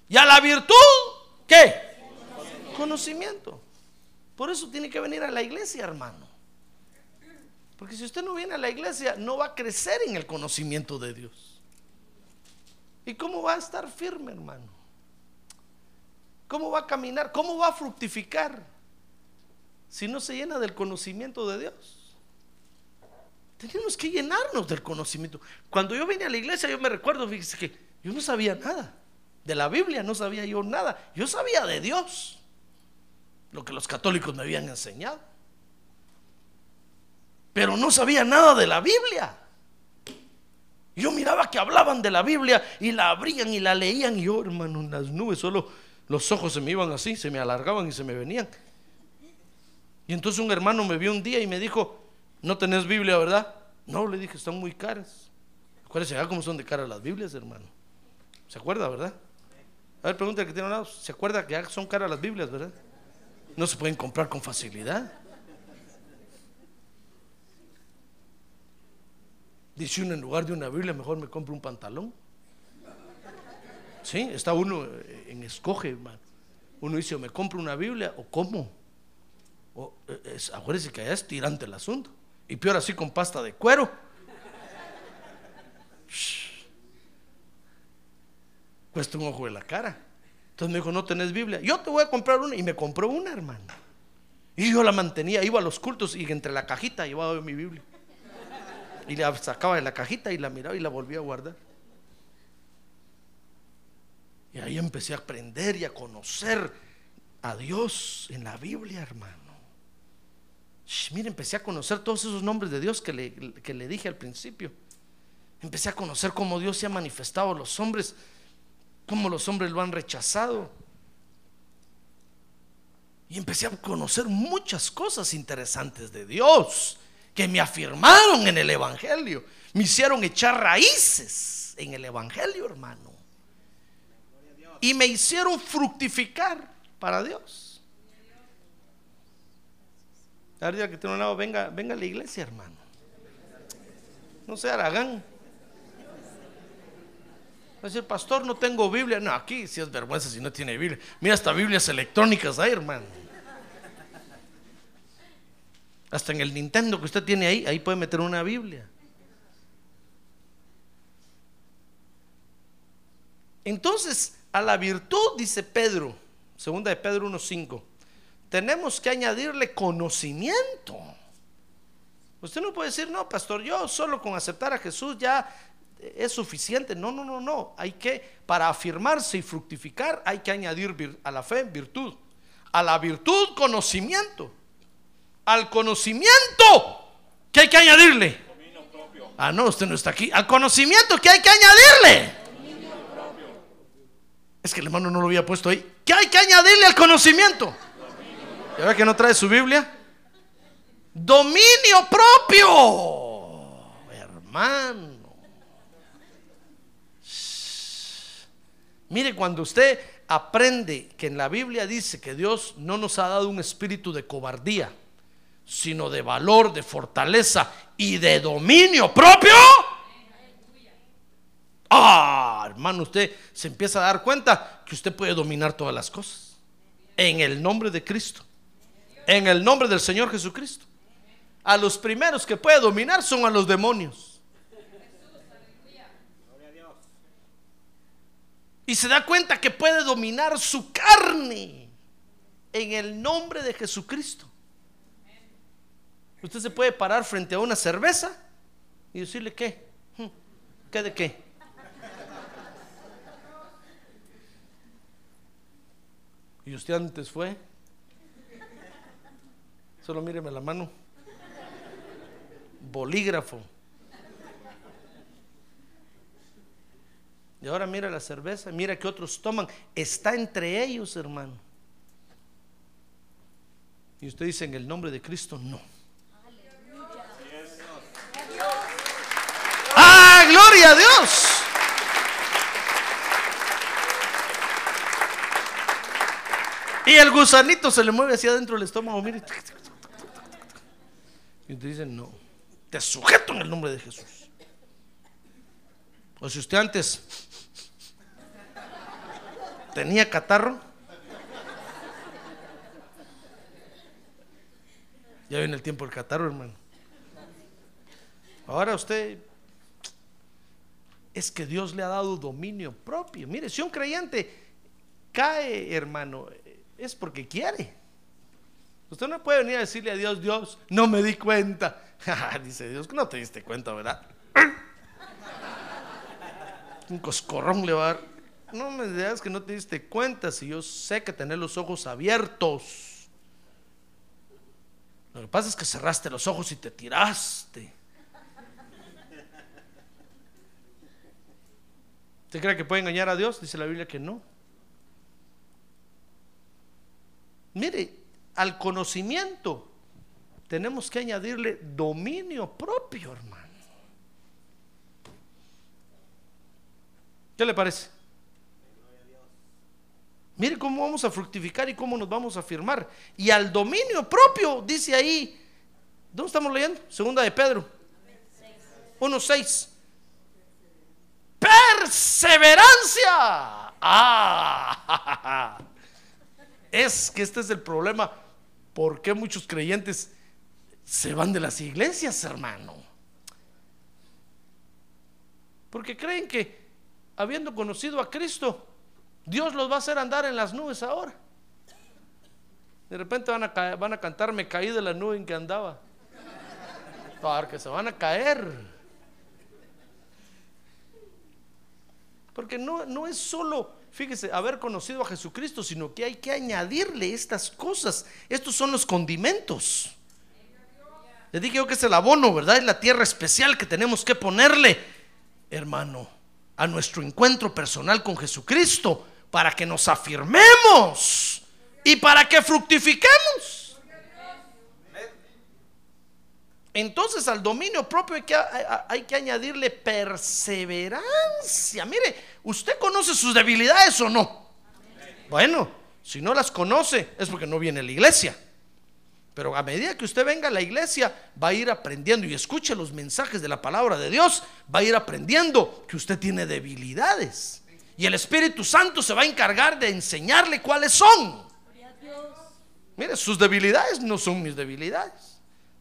Y a la virtud, ¿qué? Conocimiento. Por eso tiene que venir a la iglesia, hermano. Porque si usted no viene a la iglesia, no va a crecer en el conocimiento de Dios. ¿Y cómo va a estar firme, hermano? ¿Cómo va a caminar? ¿Cómo va a fructificar? si no se llena del conocimiento de Dios. Tenemos que llenarnos del conocimiento. Cuando yo vine a la iglesia, yo me recuerdo, fíjese que yo no sabía nada. De la Biblia no sabía yo nada. Yo sabía de Dios. Lo que los católicos me habían enseñado. Pero no sabía nada de la Biblia. Yo miraba que hablaban de la Biblia y la abrían y la leían. Y yo, hermano, en las nubes, solo los ojos se me iban así, se me alargaban y se me venían. Y entonces un hermano me vio un día y me dijo, no tenés Biblia, ¿verdad? No, le dije, están muy caras. Acuérdese, ¿verdad cómo son de caras las Biblias, hermano? ¿Se acuerda, verdad? A ver, pregunta que tiene un lado, ¿se acuerda que ya son caras las Biblias, verdad? No se pueden comprar con facilidad. Dice uno, en lugar de una Biblia, mejor me compro un pantalón. Sí, está uno en escoge, hermano. Uno dice, o me compro una Biblia o cómo. O, eh, es, que allá es tirante el asunto. Y peor así con pasta de cuero. Cuesta un ojo de la cara. Entonces me dijo, no tenés Biblia. Yo te voy a comprar una. Y me compró una, hermano. Y yo la mantenía, iba a los cultos y entre la cajita llevaba mi Biblia. Y la sacaba de la cajita y la miraba y la volvía a guardar. Y ahí empecé a aprender y a conocer a Dios en la Biblia, hermano. Shh, mire, empecé a conocer todos esos nombres de Dios que le, que le dije al principio. Empecé a conocer cómo Dios se ha manifestado a los hombres, cómo los hombres lo han rechazado. Y empecé a conocer muchas cosas interesantes de Dios que me afirmaron en el Evangelio. Me hicieron echar raíces en el Evangelio, hermano. Y me hicieron fructificar para Dios. Ahora que tiene un lado, venga, venga a la iglesia, hermano. No sea aragán. Va a decir, pastor, no tengo Biblia. No, aquí sí es vergüenza si no tiene Biblia. Mira, hasta Biblias electrónicas hay, hermano. Hasta en el Nintendo que usted tiene ahí, ahí puede meter una Biblia. Entonces, a la virtud, dice Pedro, segunda de Pedro 1.5, tenemos que añadirle conocimiento. Usted no puede decir, no, pastor, yo solo con aceptar a Jesús ya es suficiente. No, no, no, no. Hay que, para afirmarse y fructificar, hay que añadir a la fe virtud. A la virtud, conocimiento. Al conocimiento, ¿qué hay que añadirle? Ah, no, usted no está aquí. Al conocimiento, ¿qué hay que añadirle? Es que el hermano no lo había puesto ahí. ¿Qué hay que añadirle al conocimiento? ¿Ya ve que no trae su Biblia? Dominio propio. Hermano. Mire, cuando usted aprende que en la Biblia dice que Dios no nos ha dado un espíritu de cobardía, sino de valor, de fortaleza y de dominio propio. Ah, hermano, usted se empieza a dar cuenta que usted puede dominar todas las cosas. En el nombre de Cristo. En el nombre del Señor Jesucristo. A los primeros que puede dominar son a los demonios. Y se da cuenta que puede dominar su carne en el nombre de Jesucristo. Usted se puede parar frente a una cerveza y decirle qué, Hmm, qué de qué. Y usted antes fue. Solo míreme la mano. Bolígrafo. Y ahora mira la cerveza, mira que otros toman. Está entre ellos, hermano. Y usted dice en el nombre de Cristo, no. ¡Ah, gloria a Dios! Y el gusanito se le mueve hacia adentro del estómago, mire. Y usted dice, no, te sujeto en el nombre de Jesús. O si usted antes tenía catarro, ya viene el tiempo del catarro, hermano. Ahora usted es que Dios le ha dado dominio propio. Mire, si un creyente cae, hermano, es porque quiere. Usted no puede venir a decirle a Dios, Dios, no me di cuenta. Dice Dios que no te diste cuenta, ¿verdad? Un coscorrón le va a dar. No me digas que no te diste cuenta si yo sé que tener los ojos abiertos. Lo que pasa es que cerraste los ojos y te tiraste. ¿Usted cree que puede engañar a Dios? Dice la Biblia que no. Mire, al conocimiento tenemos que añadirle dominio propio, hermano. ¿Qué le parece? Mire cómo vamos a fructificar y cómo nos vamos a afirmar. Y al dominio propio, dice ahí, ¿dónde estamos leyendo? Segunda de Pedro 1.6. Perseverancia. Ah, es que este es el problema. ¿Por qué muchos creyentes se van de las iglesias, hermano? Porque creen que habiendo conocido a Cristo, Dios los va a hacer andar en las nubes ahora. De repente van a, van cantar, me caí de la nube en que andaba. Porque se van a caer. Porque no, no es solo, fíjese, haber conocido a Jesucristo, sino que hay que añadirle estas cosas. Estos son los condimentos. Le dije yo que es el abono, ¿verdad? Es la tierra especial que tenemos que ponerle, hermano, a nuestro encuentro personal con Jesucristo, para que nos afirmemos y para que fructifiquemos. Entonces al dominio propio hay que, hay- hay que añadirle perseverancia. Mire, ¿usted conoce sus debilidades o no? Bueno, si no las conoce es porque no viene a la iglesia. Pero a medida que usted venga a la iglesia, va a ir aprendiendo y escuche los mensajes de la palabra de Dios, va a ir aprendiendo que usted tiene debilidades. Y el Espíritu Santo se va a encargar de enseñarle cuáles son. Mire, sus debilidades no son mis debilidades.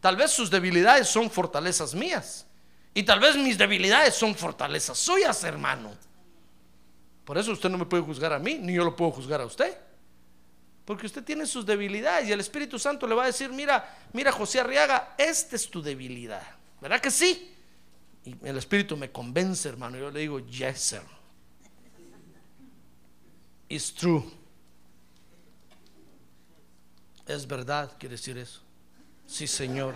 Tal vez sus debilidades son fortalezas mías. Y tal vez mis debilidades son fortalezas suyas, hermano. Por eso usted no me puede juzgar a mí, ni yo lo puedo juzgar a usted. Porque usted tiene sus debilidades y el Espíritu Santo le va a decir, mira, mira José Arriaga, esta es tu debilidad. ¿Verdad que sí? Y el Espíritu me convence, hermano. Yo le digo, yes, sir. It's true. Es verdad, quiere decir eso. Sí, Señor.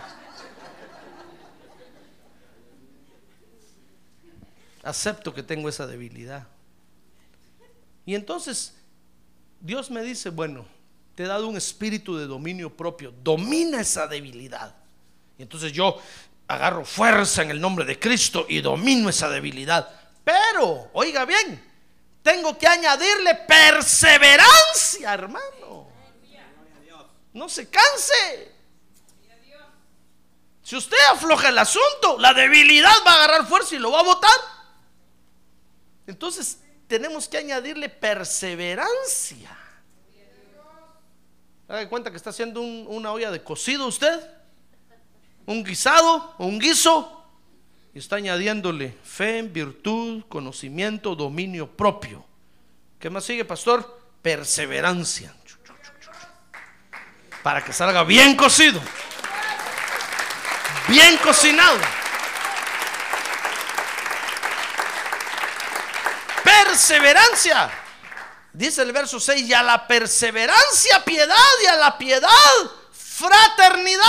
Acepto que tengo esa debilidad. Y entonces Dios me dice, bueno, te he dado un espíritu de dominio propio, domina esa debilidad. Y entonces yo agarro fuerza en el nombre de Cristo y domino esa debilidad. Pero, oiga bien, tengo que añadirle perseverancia, hermano. No se canse. Si usted afloja el asunto, la debilidad va a agarrar fuerza y lo va a botar. Entonces tenemos que añadirle perseverancia. Haga cuenta que está haciendo un- una olla de cocido usted, un guisado un guiso, y está añadiéndole fe, virtud, conocimiento, dominio propio. ¿Qué más sigue, pastor? Perseverancia. Para que salga bien cocido, bien cocinado. Perseverancia. Dice el verso 6, y a la perseverancia piedad y a la piedad fraternidad.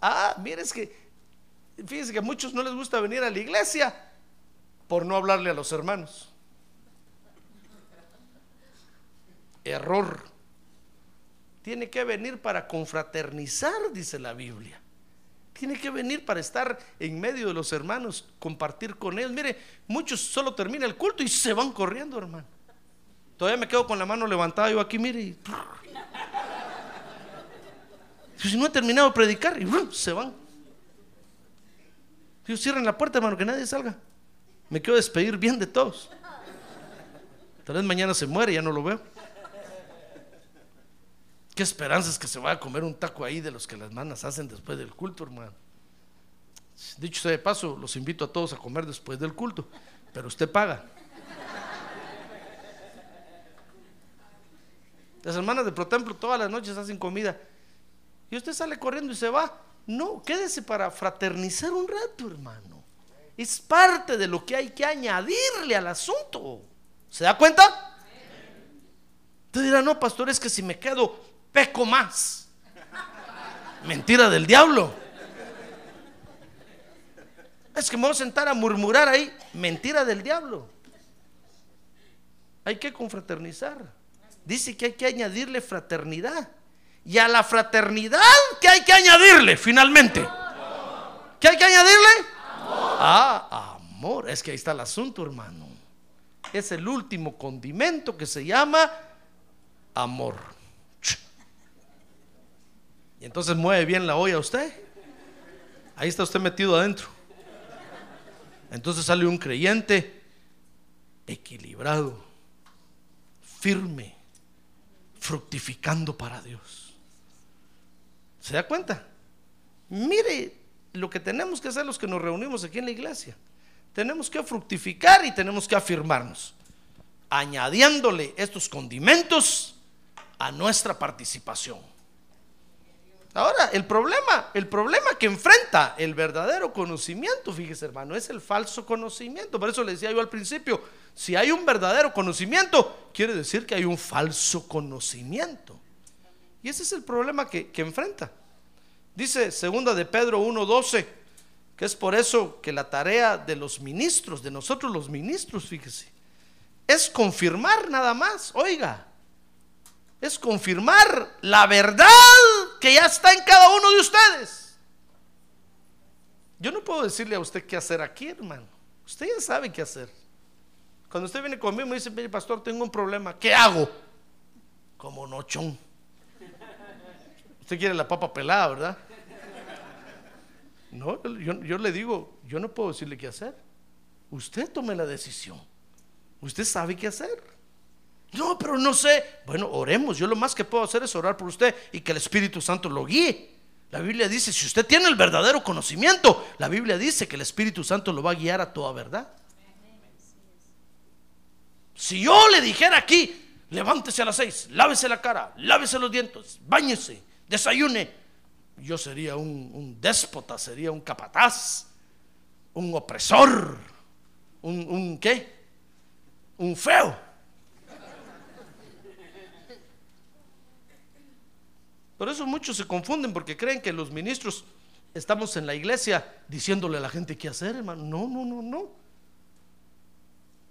Ah, mire, es que, fíjense que a muchos no les gusta venir a la iglesia por no hablarle a los hermanos. Error. Tiene que venir para confraternizar, dice la Biblia. Tiene que venir para estar en medio de los hermanos, compartir con ellos. Mire, muchos solo termina el culto y se van corriendo, hermano. Todavía me quedo con la mano levantada yo aquí, mire. Y... Si no he terminado de predicar, y se van. Dios, cierren la puerta, hermano, que nadie salga. Me quiero despedir bien de todos. Tal vez mañana se muere, ya no lo veo. Qué esperanzas que se vaya a comer un taco ahí de los que las manas hacen después del culto, hermano. Dicho sea de paso, los invito a todos a comer después del culto, pero usted paga. Las hermanas de Protemplo todas las noches hacen comida y usted sale corriendo y se va. No, quédese para fraternizar un rato, hermano. Es parte de lo que hay que añadirle al asunto. ¿Se da cuenta? Usted dirá, no, pastor, es que si me quedo, peco más. Mentira del diablo. Es que me voy a sentar a murmurar ahí. Mentira del diablo. Hay que confraternizar. Dice que hay que añadirle fraternidad. Y a la fraternidad, ¿qué hay que añadirle finalmente? ¿Qué hay que añadirle? Ah, amor. Es que ahí está el asunto, hermano. Es el último condimento que se llama amor. Y entonces mueve bien la olla usted. Ahí está usted metido adentro. Entonces sale un creyente equilibrado, firme, fructificando para Dios. ¿Se da cuenta? Mire lo que tenemos que hacer los que nos reunimos aquí en la iglesia. Tenemos que fructificar y tenemos que afirmarnos, añadiéndole estos condimentos a nuestra participación. Ahora, el problema, el problema que enfrenta el verdadero conocimiento, fíjese hermano, es el falso conocimiento. Por eso le decía yo al principio, si hay un verdadero conocimiento, quiere decir que hay un falso conocimiento. Y ese es el problema que, que enfrenta. Dice segunda de Pedro 1.12, que es por eso que la tarea de los ministros, de nosotros los ministros, fíjese, es confirmar nada más, oiga, es confirmar la verdad que ya está en cada uno de ustedes. Yo no puedo decirle a usted qué hacer aquí, hermano. Usted ya sabe qué hacer. Cuando usted viene conmigo y me dice, mire, pastor, tengo un problema, ¿qué hago? Como nochón. Usted quiere la papa pelada, ¿verdad? No, yo, yo le digo, yo no puedo decirle qué hacer. Usted tome la decisión. Usted sabe qué hacer. No, pero no sé. Bueno, oremos. Yo lo más que puedo hacer es orar por usted y que el Espíritu Santo lo guíe. La Biblia dice, si usted tiene el verdadero conocimiento, la Biblia dice que el Espíritu Santo lo va a guiar a toda verdad. Si yo le dijera aquí, levántese a las seis, lávese la cara, lávese los dientes, báñese, desayune, yo sería un, déspota, sería un capataz, un opresor, un qué, un feo. Por eso muchos se confunden porque creen que los ministros estamos en la iglesia diciéndole a la gente qué hacer, hermano. No, no, no, no.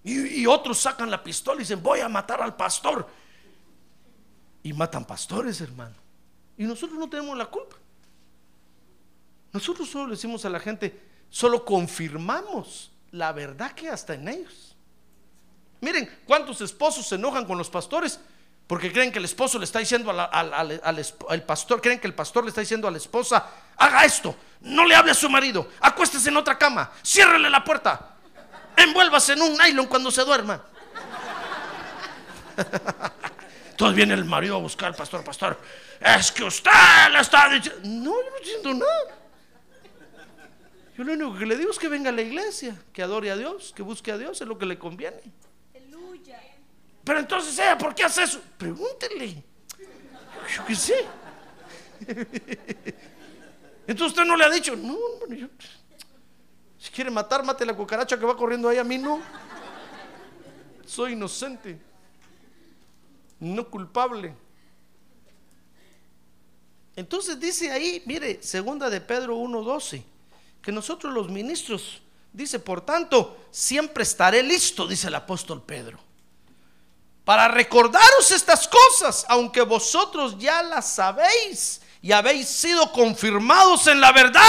Y, y otros sacan la pistola y dicen, voy a matar al pastor. Y matan pastores, hermano. Y nosotros no tenemos la culpa. Nosotros solo le decimos a la gente, solo confirmamos la verdad que hasta en ellos. Miren, ¿cuántos esposos se enojan con los pastores? Porque creen que el esposo le está diciendo al, al- al pastor, creen que el pastor le está diciendo a la esposa, haga esto, no le hable a su marido, acuéstese en otra cama, ciérrele la puerta, envuélvase en un nylon cuando se duerma. Entonces viene el marido a buscar al pastor, pastor, es que usted le está diciendo, no, yo no diciendo nada. Yo lo único que le digo es que venga a la iglesia, que adore a Dios, que busque a Dios, es lo que le conviene. Pero entonces ella, ¿por qué hace eso? Pregúntele. Yo qué sé. Entonces usted no le ha dicho, no, hermano, yo- si quiere matar, mate la cucaracha que va corriendo ahí, a mí no. Soy inocente, no culpable. Entonces dice ahí, mire, segunda de Pedro 1:12, que nosotros los ministros, dice, por tanto, siempre estaré listo, dice el apóstol Pedro para recordaros estas cosas, aunque vosotros ya las sabéis y habéis sido confirmados en la verdad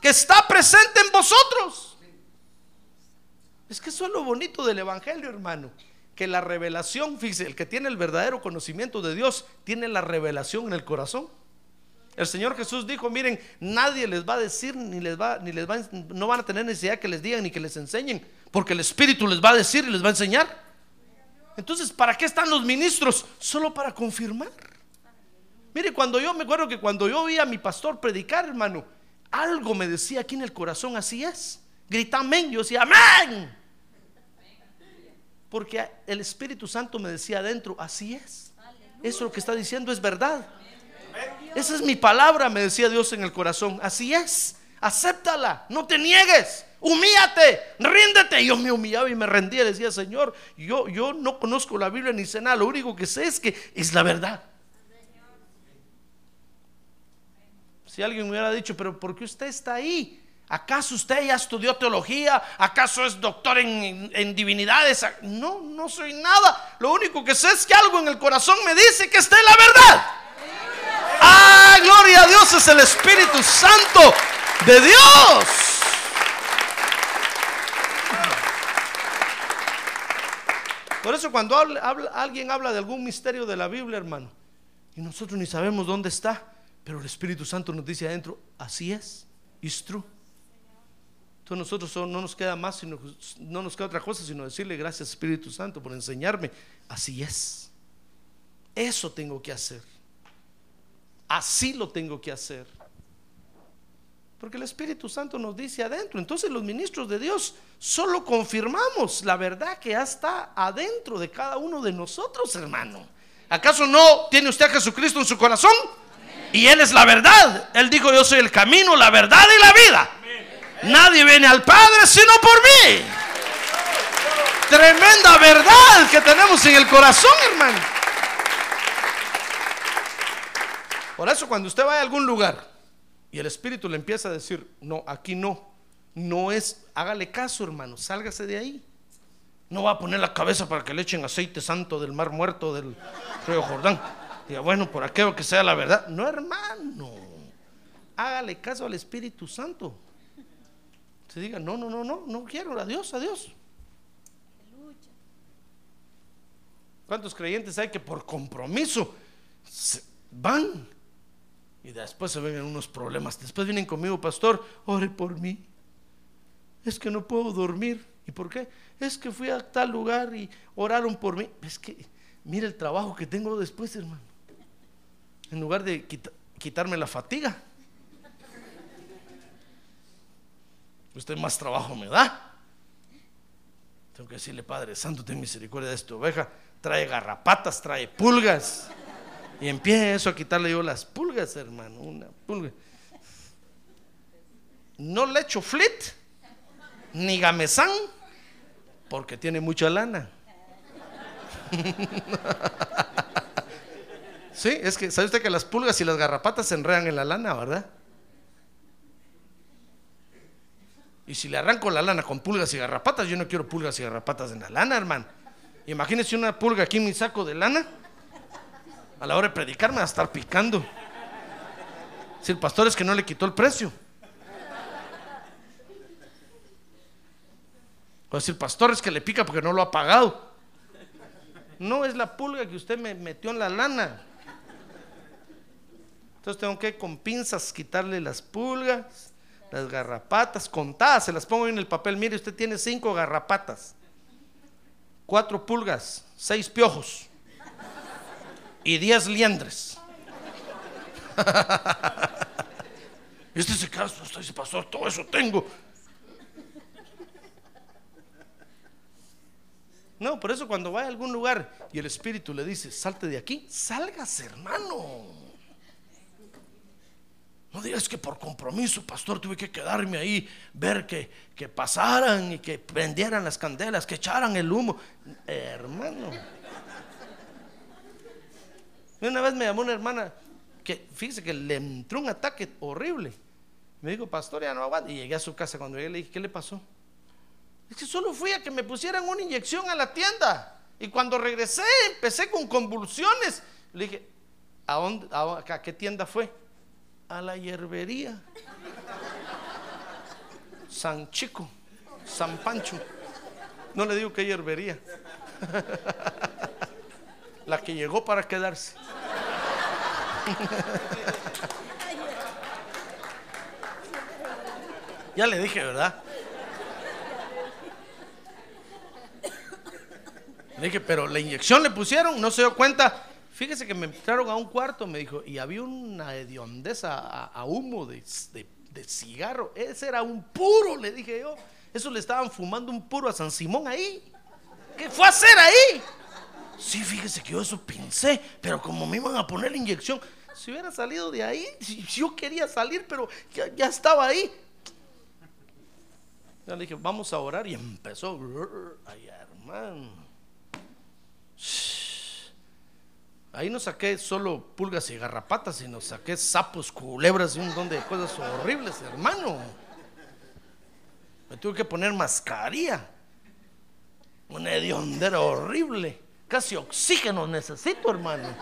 que está presente en vosotros. Es que eso es lo bonito del Evangelio, hermano. Que la revelación, fíjese, el que tiene el verdadero conocimiento de Dios, tiene la revelación en el corazón. El Señor Jesús dijo, miren, nadie les va a decir, ni les va, ni les va, no van a tener necesidad que les digan ni que les enseñen, porque el Espíritu les va a decir y les va a enseñar. Entonces, ¿para qué están los ministros? Solo para confirmar. Mire, cuando yo me acuerdo que cuando yo vi a mi pastor predicar, hermano, algo me decía aquí en el corazón, así es. Grita amén, yo decía amén. Porque el Espíritu Santo me decía adentro, así es. Eso lo que está diciendo es verdad. Esa es mi palabra, me decía Dios en el corazón. Así es. Acéptala, no te niegues. Humíate, ríndete. Yo me humillaba y me rendía. y Decía, Señor, yo, yo no conozco la Biblia ni sé nada. Lo único que sé es que es la verdad. Si alguien me hubiera dicho, pero ¿por qué usted está ahí? ¿Acaso usted ya estudió teología? ¿Acaso es doctor en, en divinidades? No, no soy nada. Lo único que sé es que algo en el corazón me dice que está en la verdad. Ah, gloria a Dios, es el Espíritu Santo de Dios. Por eso cuando alguien habla de algún misterio de la Biblia, hermano, y nosotros ni sabemos dónde está, pero el Espíritu Santo nos dice adentro, así es, it's true. Entonces nosotros no nos queda más, sino, no nos queda otra cosa, sino decirle gracias Espíritu Santo por enseñarme, así es. Eso tengo que hacer. Así lo tengo que hacer. Porque el Espíritu Santo nos dice adentro. Entonces los ministros de Dios solo confirmamos la verdad que ya está adentro de cada uno de nosotros, hermano. ¿Acaso no tiene usted a Jesucristo en su corazón? Y Él es la verdad. Él dijo, yo soy el camino, la verdad y la vida. Nadie viene al Padre sino por mí. Tremenda verdad que tenemos en el corazón, hermano. Por eso cuando usted vaya a algún lugar y el Espíritu le empieza a decir, no, aquí no, no es, hágale caso, hermano, sálgase de ahí. No va a poner la cabeza para que le echen aceite santo del mar muerto del río Jordán. Diga, bueno, por aquello que sea la verdad. No, hermano, hágale caso al Espíritu Santo. Se diga, no, no, no, no, no quiero, adiós, adiós. ¿Cuántos creyentes hay que por compromiso van? Y después se ven en unos problemas. Después vienen conmigo, pastor, ore por mí. Es que no puedo dormir. ¿Y por qué? Es que fui a tal lugar y oraron por mí. Es que, mira el trabajo que tengo después, hermano. En lugar de quita- quitarme la fatiga. Usted más trabajo me da. Tengo que decirle, Padre Santo, ten misericordia de esta oveja. Trae garrapatas, trae pulgas. Y empiezo a quitarle yo las pulgas, hermano. Una pulga. No le echo flit, ni gamesán, porque tiene mucha lana. Sí, es que, ¿sabe usted que las pulgas y las garrapatas se enredan en la lana, verdad? Y si le arranco la lana con pulgas y garrapatas, yo no quiero pulgas y garrapatas en la lana, hermano. Imagínese una pulga aquí en mi saco de lana. A la hora de predicar me va a estar picando. Si el pastor es que no le quitó el precio. O si el pastor es que le pica porque no lo ha pagado. No es la pulga que usted me metió en la lana. Entonces tengo que con pinzas quitarle las pulgas, las garrapatas, contadas, se las pongo en el papel. Mire, usted tiene cinco garrapatas, cuatro pulgas, seis piojos y diez liendres. y este se caso, usted dice, pastor, todo eso tengo. No, por eso cuando vaya a algún lugar y el Espíritu le dice, salte de aquí, salgas, hermano. No digas que por compromiso, pastor, tuve que quedarme ahí, ver que, que pasaran y que prendieran las candelas, que echaran el humo. hermano. Una vez me llamó una hermana que, fíjese que le entró un ataque horrible. Me dijo, pastor, ya no aguanto. Y llegué a su casa cuando llegué le dije, ¿qué le pasó? Es que solo fui a que me pusieran una inyección a la tienda. Y cuando regresé, empecé con convulsiones. Le dije, ¿a, dónde, a qué tienda fue? A la hierbería. San Chico, San Pancho. No le digo qué hierbería. La que llegó para quedarse. Ya le dije, ¿verdad? Le dije, pero la inyección le pusieron, no se dio cuenta. Fíjese que me entraron a un cuarto, me dijo, y había una hediondeza a, humo de, de- de cigarro. Ese era un puro, le dije yo. Eso le estaban fumando un puro a San Simón ahí. ¿Qué fue a hacer ahí? Sí, fíjese que yo eso pensé, pero como me iban a poner la inyección, si hubiera salido de ahí, si, yo quería salir, pero ya, ya estaba ahí. Ya le dije, vamos a orar y empezó. Ay, hermano. Ahí no saqué solo pulgas y garrapatas, sino saqué sapos, culebras y un montón de cosas horribles, hermano. Me tuve que poner mascarilla. Una hediondera horrible. Casi oxígeno necesito, hermano.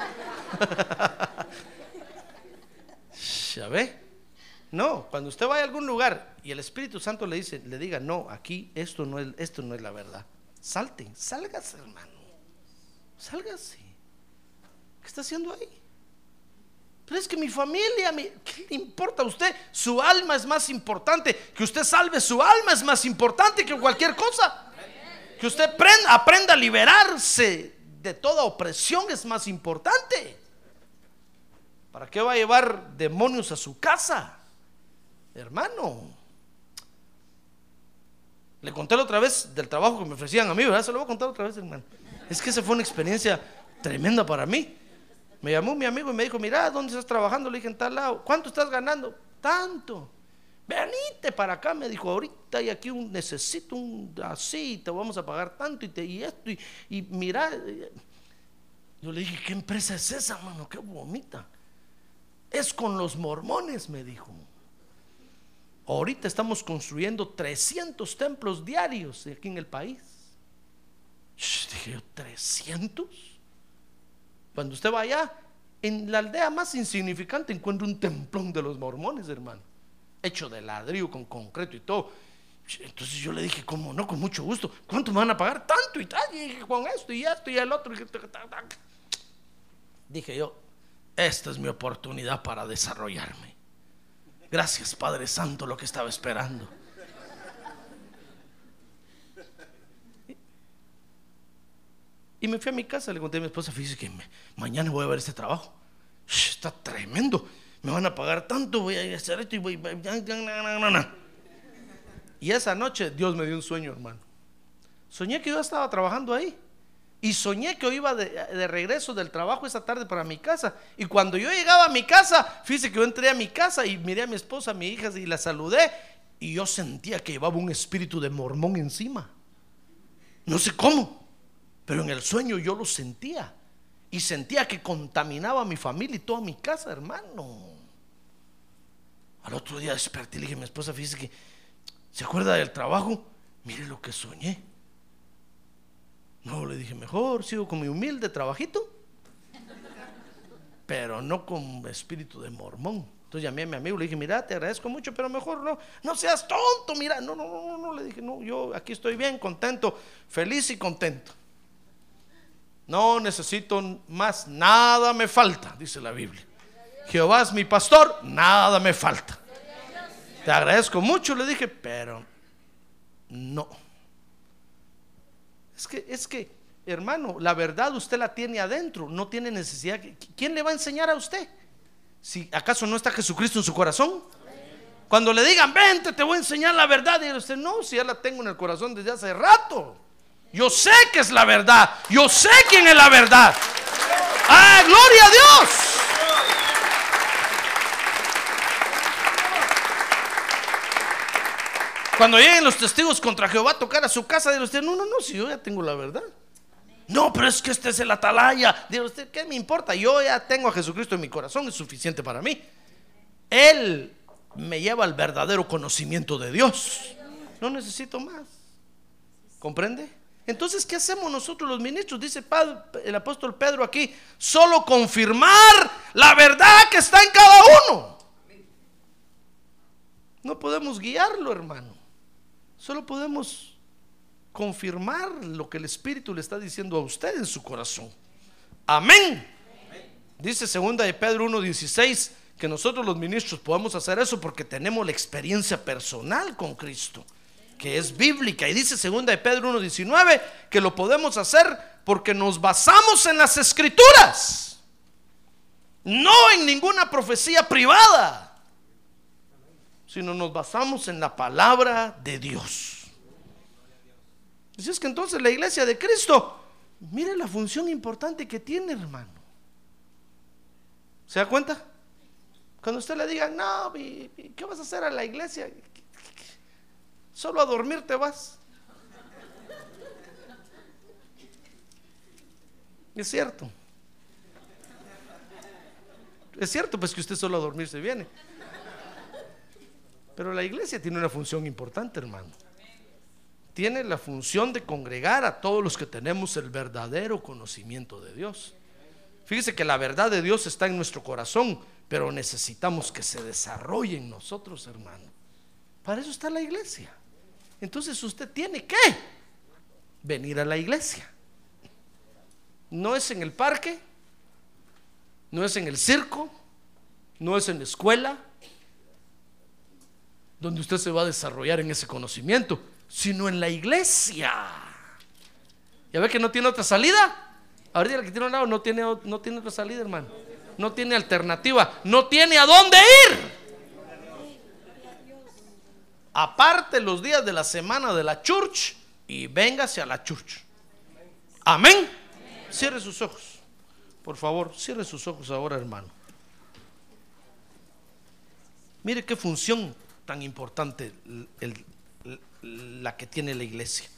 ¿Ya ve? No, cuando usted vaya a algún lugar y el Espíritu Santo le dice, le diga, no, aquí esto no es, esto no es la verdad. Salten, sálgase, hermano. Sálgase. ¿Qué está haciendo ahí? Pero es que mi familia, mi- ¿qué le importa a usted? Su alma es más importante. Que usted salve su alma es más importante que cualquier cosa. Que usted aprenda, a liberarse de toda opresión es más importante. ¿Para qué va a llevar demonios a su casa? Hermano. Le conté la otra vez del trabajo que me ofrecían a mí, ¿verdad? Se lo voy a contar otra vez, hermano. Es que esa fue una experiencia tremenda para mí. Me llamó mi amigo y me dijo, mira, ¿dónde estás trabajando? Le dije, en tal lado. ¿Cuánto estás ganando? Tanto. Venite para acá, me dijo, ahorita y aquí un, necesito un así, te vamos a pagar tanto y, te, y esto, y, y mira. Yo le dije, ¿qué empresa es esa, mano? Qué bonita. Es con los mormones, me dijo. Ahorita estamos construyendo 300 templos diarios aquí en el país. Dije yo, ¿300? Cuando usted vaya, en la aldea más insignificante encuentra un templón de los mormones, hermano. Hecho de ladrillo con concreto y todo. Entonces yo le dije, ¿cómo no? Con mucho gusto. ¿Cuánto me van a pagar? Tanto y tal. Y dije, con esto y esto y el otro. Dije yo, esta es mi oportunidad para desarrollarme. Gracias, Padre Santo, lo que estaba esperando. Y me fui a mi casa, le conté a mi esposa, fíjese que mañana voy a ver este trabajo. Está tremendo. Me van a pagar tanto, voy a hacer esto y voy... Y esa noche Dios me dio un sueño, hermano. Soñé que yo estaba trabajando ahí. Y soñé que yo iba de, regreso del trabajo esa tarde para mi casa. Y cuando yo llegaba a mi casa, fíjese que yo entré a mi casa y miré a mi esposa, a mi hija y la saludé. Y yo sentía que llevaba un espíritu de mormón encima. No sé cómo, pero en el sueño yo lo sentía. Y sentía que contaminaba a mi familia y toda mi casa, hermano. Al otro día desperté y le dije a mi esposa, fíjese que se acuerda del trabajo, mire lo que soñé. No, le dije, mejor sigo con mi humilde trabajito, pero no con espíritu de mormón. Entonces llamé a mi amigo, le dije, mira, te agradezco mucho, pero mejor no, no seas tonto, mira, no, no, no, no, le dije, no, yo aquí estoy bien, contento, feliz y contento. No necesito más, nada me falta, dice la Biblia. Jehová es mi pastor, nada me falta. Te agradezco mucho, le dije, pero no. Es que, es que, hermano, la verdad usted la tiene adentro, no tiene necesidad. ¿Quién le va a enseñar a usted? Si acaso no está Jesucristo en su corazón. Cuando le digan, vente, te voy a enseñar la verdad, y usted, no, si ya la tengo en el corazón desde hace rato. Yo sé que es la verdad, yo sé quién es la verdad. ¡Ah, gloria a Dios! Cuando lleguen los testigos contra Jehová a tocar a su casa, dice usted, no, no, no, si yo ya tengo la verdad. No, pero es que este es el atalaya. Dice usted, ¿qué me importa? Yo ya tengo a Jesucristo en mi corazón, es suficiente para mí. Él me lleva al verdadero conocimiento de Dios. No necesito más. ¿Comprende? Entonces, ¿qué hacemos nosotros los ministros? Dice el apóstol Pedro aquí, solo confirmar la verdad que está en cada uno. No podemos guiarlo, hermano. Solo podemos confirmar lo que el Espíritu le está diciendo a usted en su corazón. Amén. Dice segunda de Pedro 1:16 que nosotros los ministros podemos hacer eso porque tenemos la experiencia personal con Cristo, que es bíblica. Y dice segunda de Pedro 1:19 que lo podemos hacer porque nos basamos en las escrituras, no en ninguna profecía privada sino nos basamos en la palabra de Dios. Así es que entonces la iglesia de Cristo, mire la función importante que tiene, hermano. ¿Se da cuenta? Cuando usted le diga, no, ¿qué vas a hacer a la iglesia? Solo a dormir te vas. Es cierto. Es cierto, pues que usted solo a dormir se viene. Pero la iglesia tiene una función importante, hermano. Tiene la función de congregar a todos los que tenemos el verdadero conocimiento de Dios. Fíjese que la verdad de Dios está en nuestro corazón, pero necesitamos que se desarrolle en nosotros, hermano. Para eso está la iglesia. Entonces usted tiene que venir a la iglesia. No es en el parque, no es en el circo, no es en la escuela, donde usted se va a desarrollar en ese conocimiento, sino en la iglesia. ¿Ya ve que no tiene otra salida? Ahorita el que tiene un lado no tiene, no tiene otra salida, hermano. No tiene alternativa, no tiene a dónde ir. Aparte los días de la semana de la church y véngase a la church. Amén. Cierre sus ojos. Por favor, cierre sus ojos ahora, hermano. Mire qué función tan importante la que tiene la iglesia.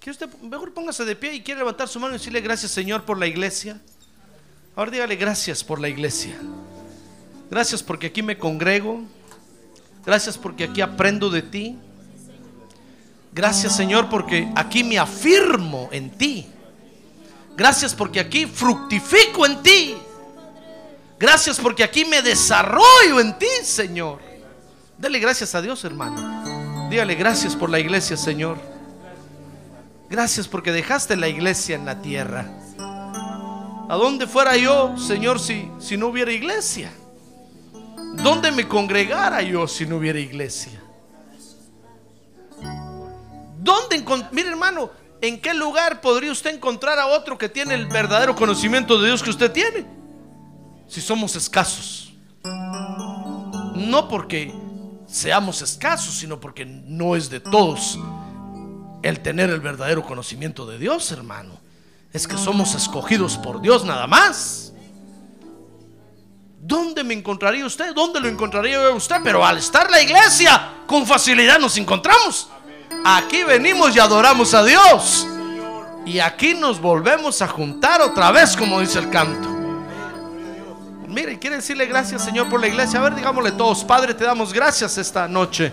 ¿Quiere usted, mejor póngase de pie y quiere levantar su mano y decirle gracias Señor por la iglesia? Ahora dígale gracias por la iglesia. Gracias porque aquí me congrego. Gracias porque aquí aprendo de ti. Gracias Señor porque aquí me afirmo en ti. Gracias porque aquí fructifico en ti. Gracias porque aquí me desarrollo en ti, Señor. Dele gracias a Dios, hermano. Dígale gracias por la iglesia, Señor. Gracias porque dejaste la iglesia en la tierra. ¿A dónde fuera yo, Señor, si, si no hubiera iglesia? ¿Dónde me congregara yo si no hubiera iglesia? ¿Dónde Mire, hermano, ¿en qué lugar podría usted encontrar a otro que tiene el verdadero conocimiento de Dios que usted tiene? Si somos escasos. No porque seamos escasos, sino porque no es de todos el tener el verdadero conocimiento de Dios, hermano. Es que somos escogidos por Dios nada más. ¿Dónde me encontraría usted? ¿Dónde lo encontraría usted? Pero al estar la iglesia, con facilidad nos encontramos. Aquí venimos y adoramos a Dios. Y aquí nos volvemos a juntar otra vez, como dice el canto. Mire, quiere decirle gracias, Señor, por la iglesia. A ver, digámosle todos, Padre, te damos gracias esta noche.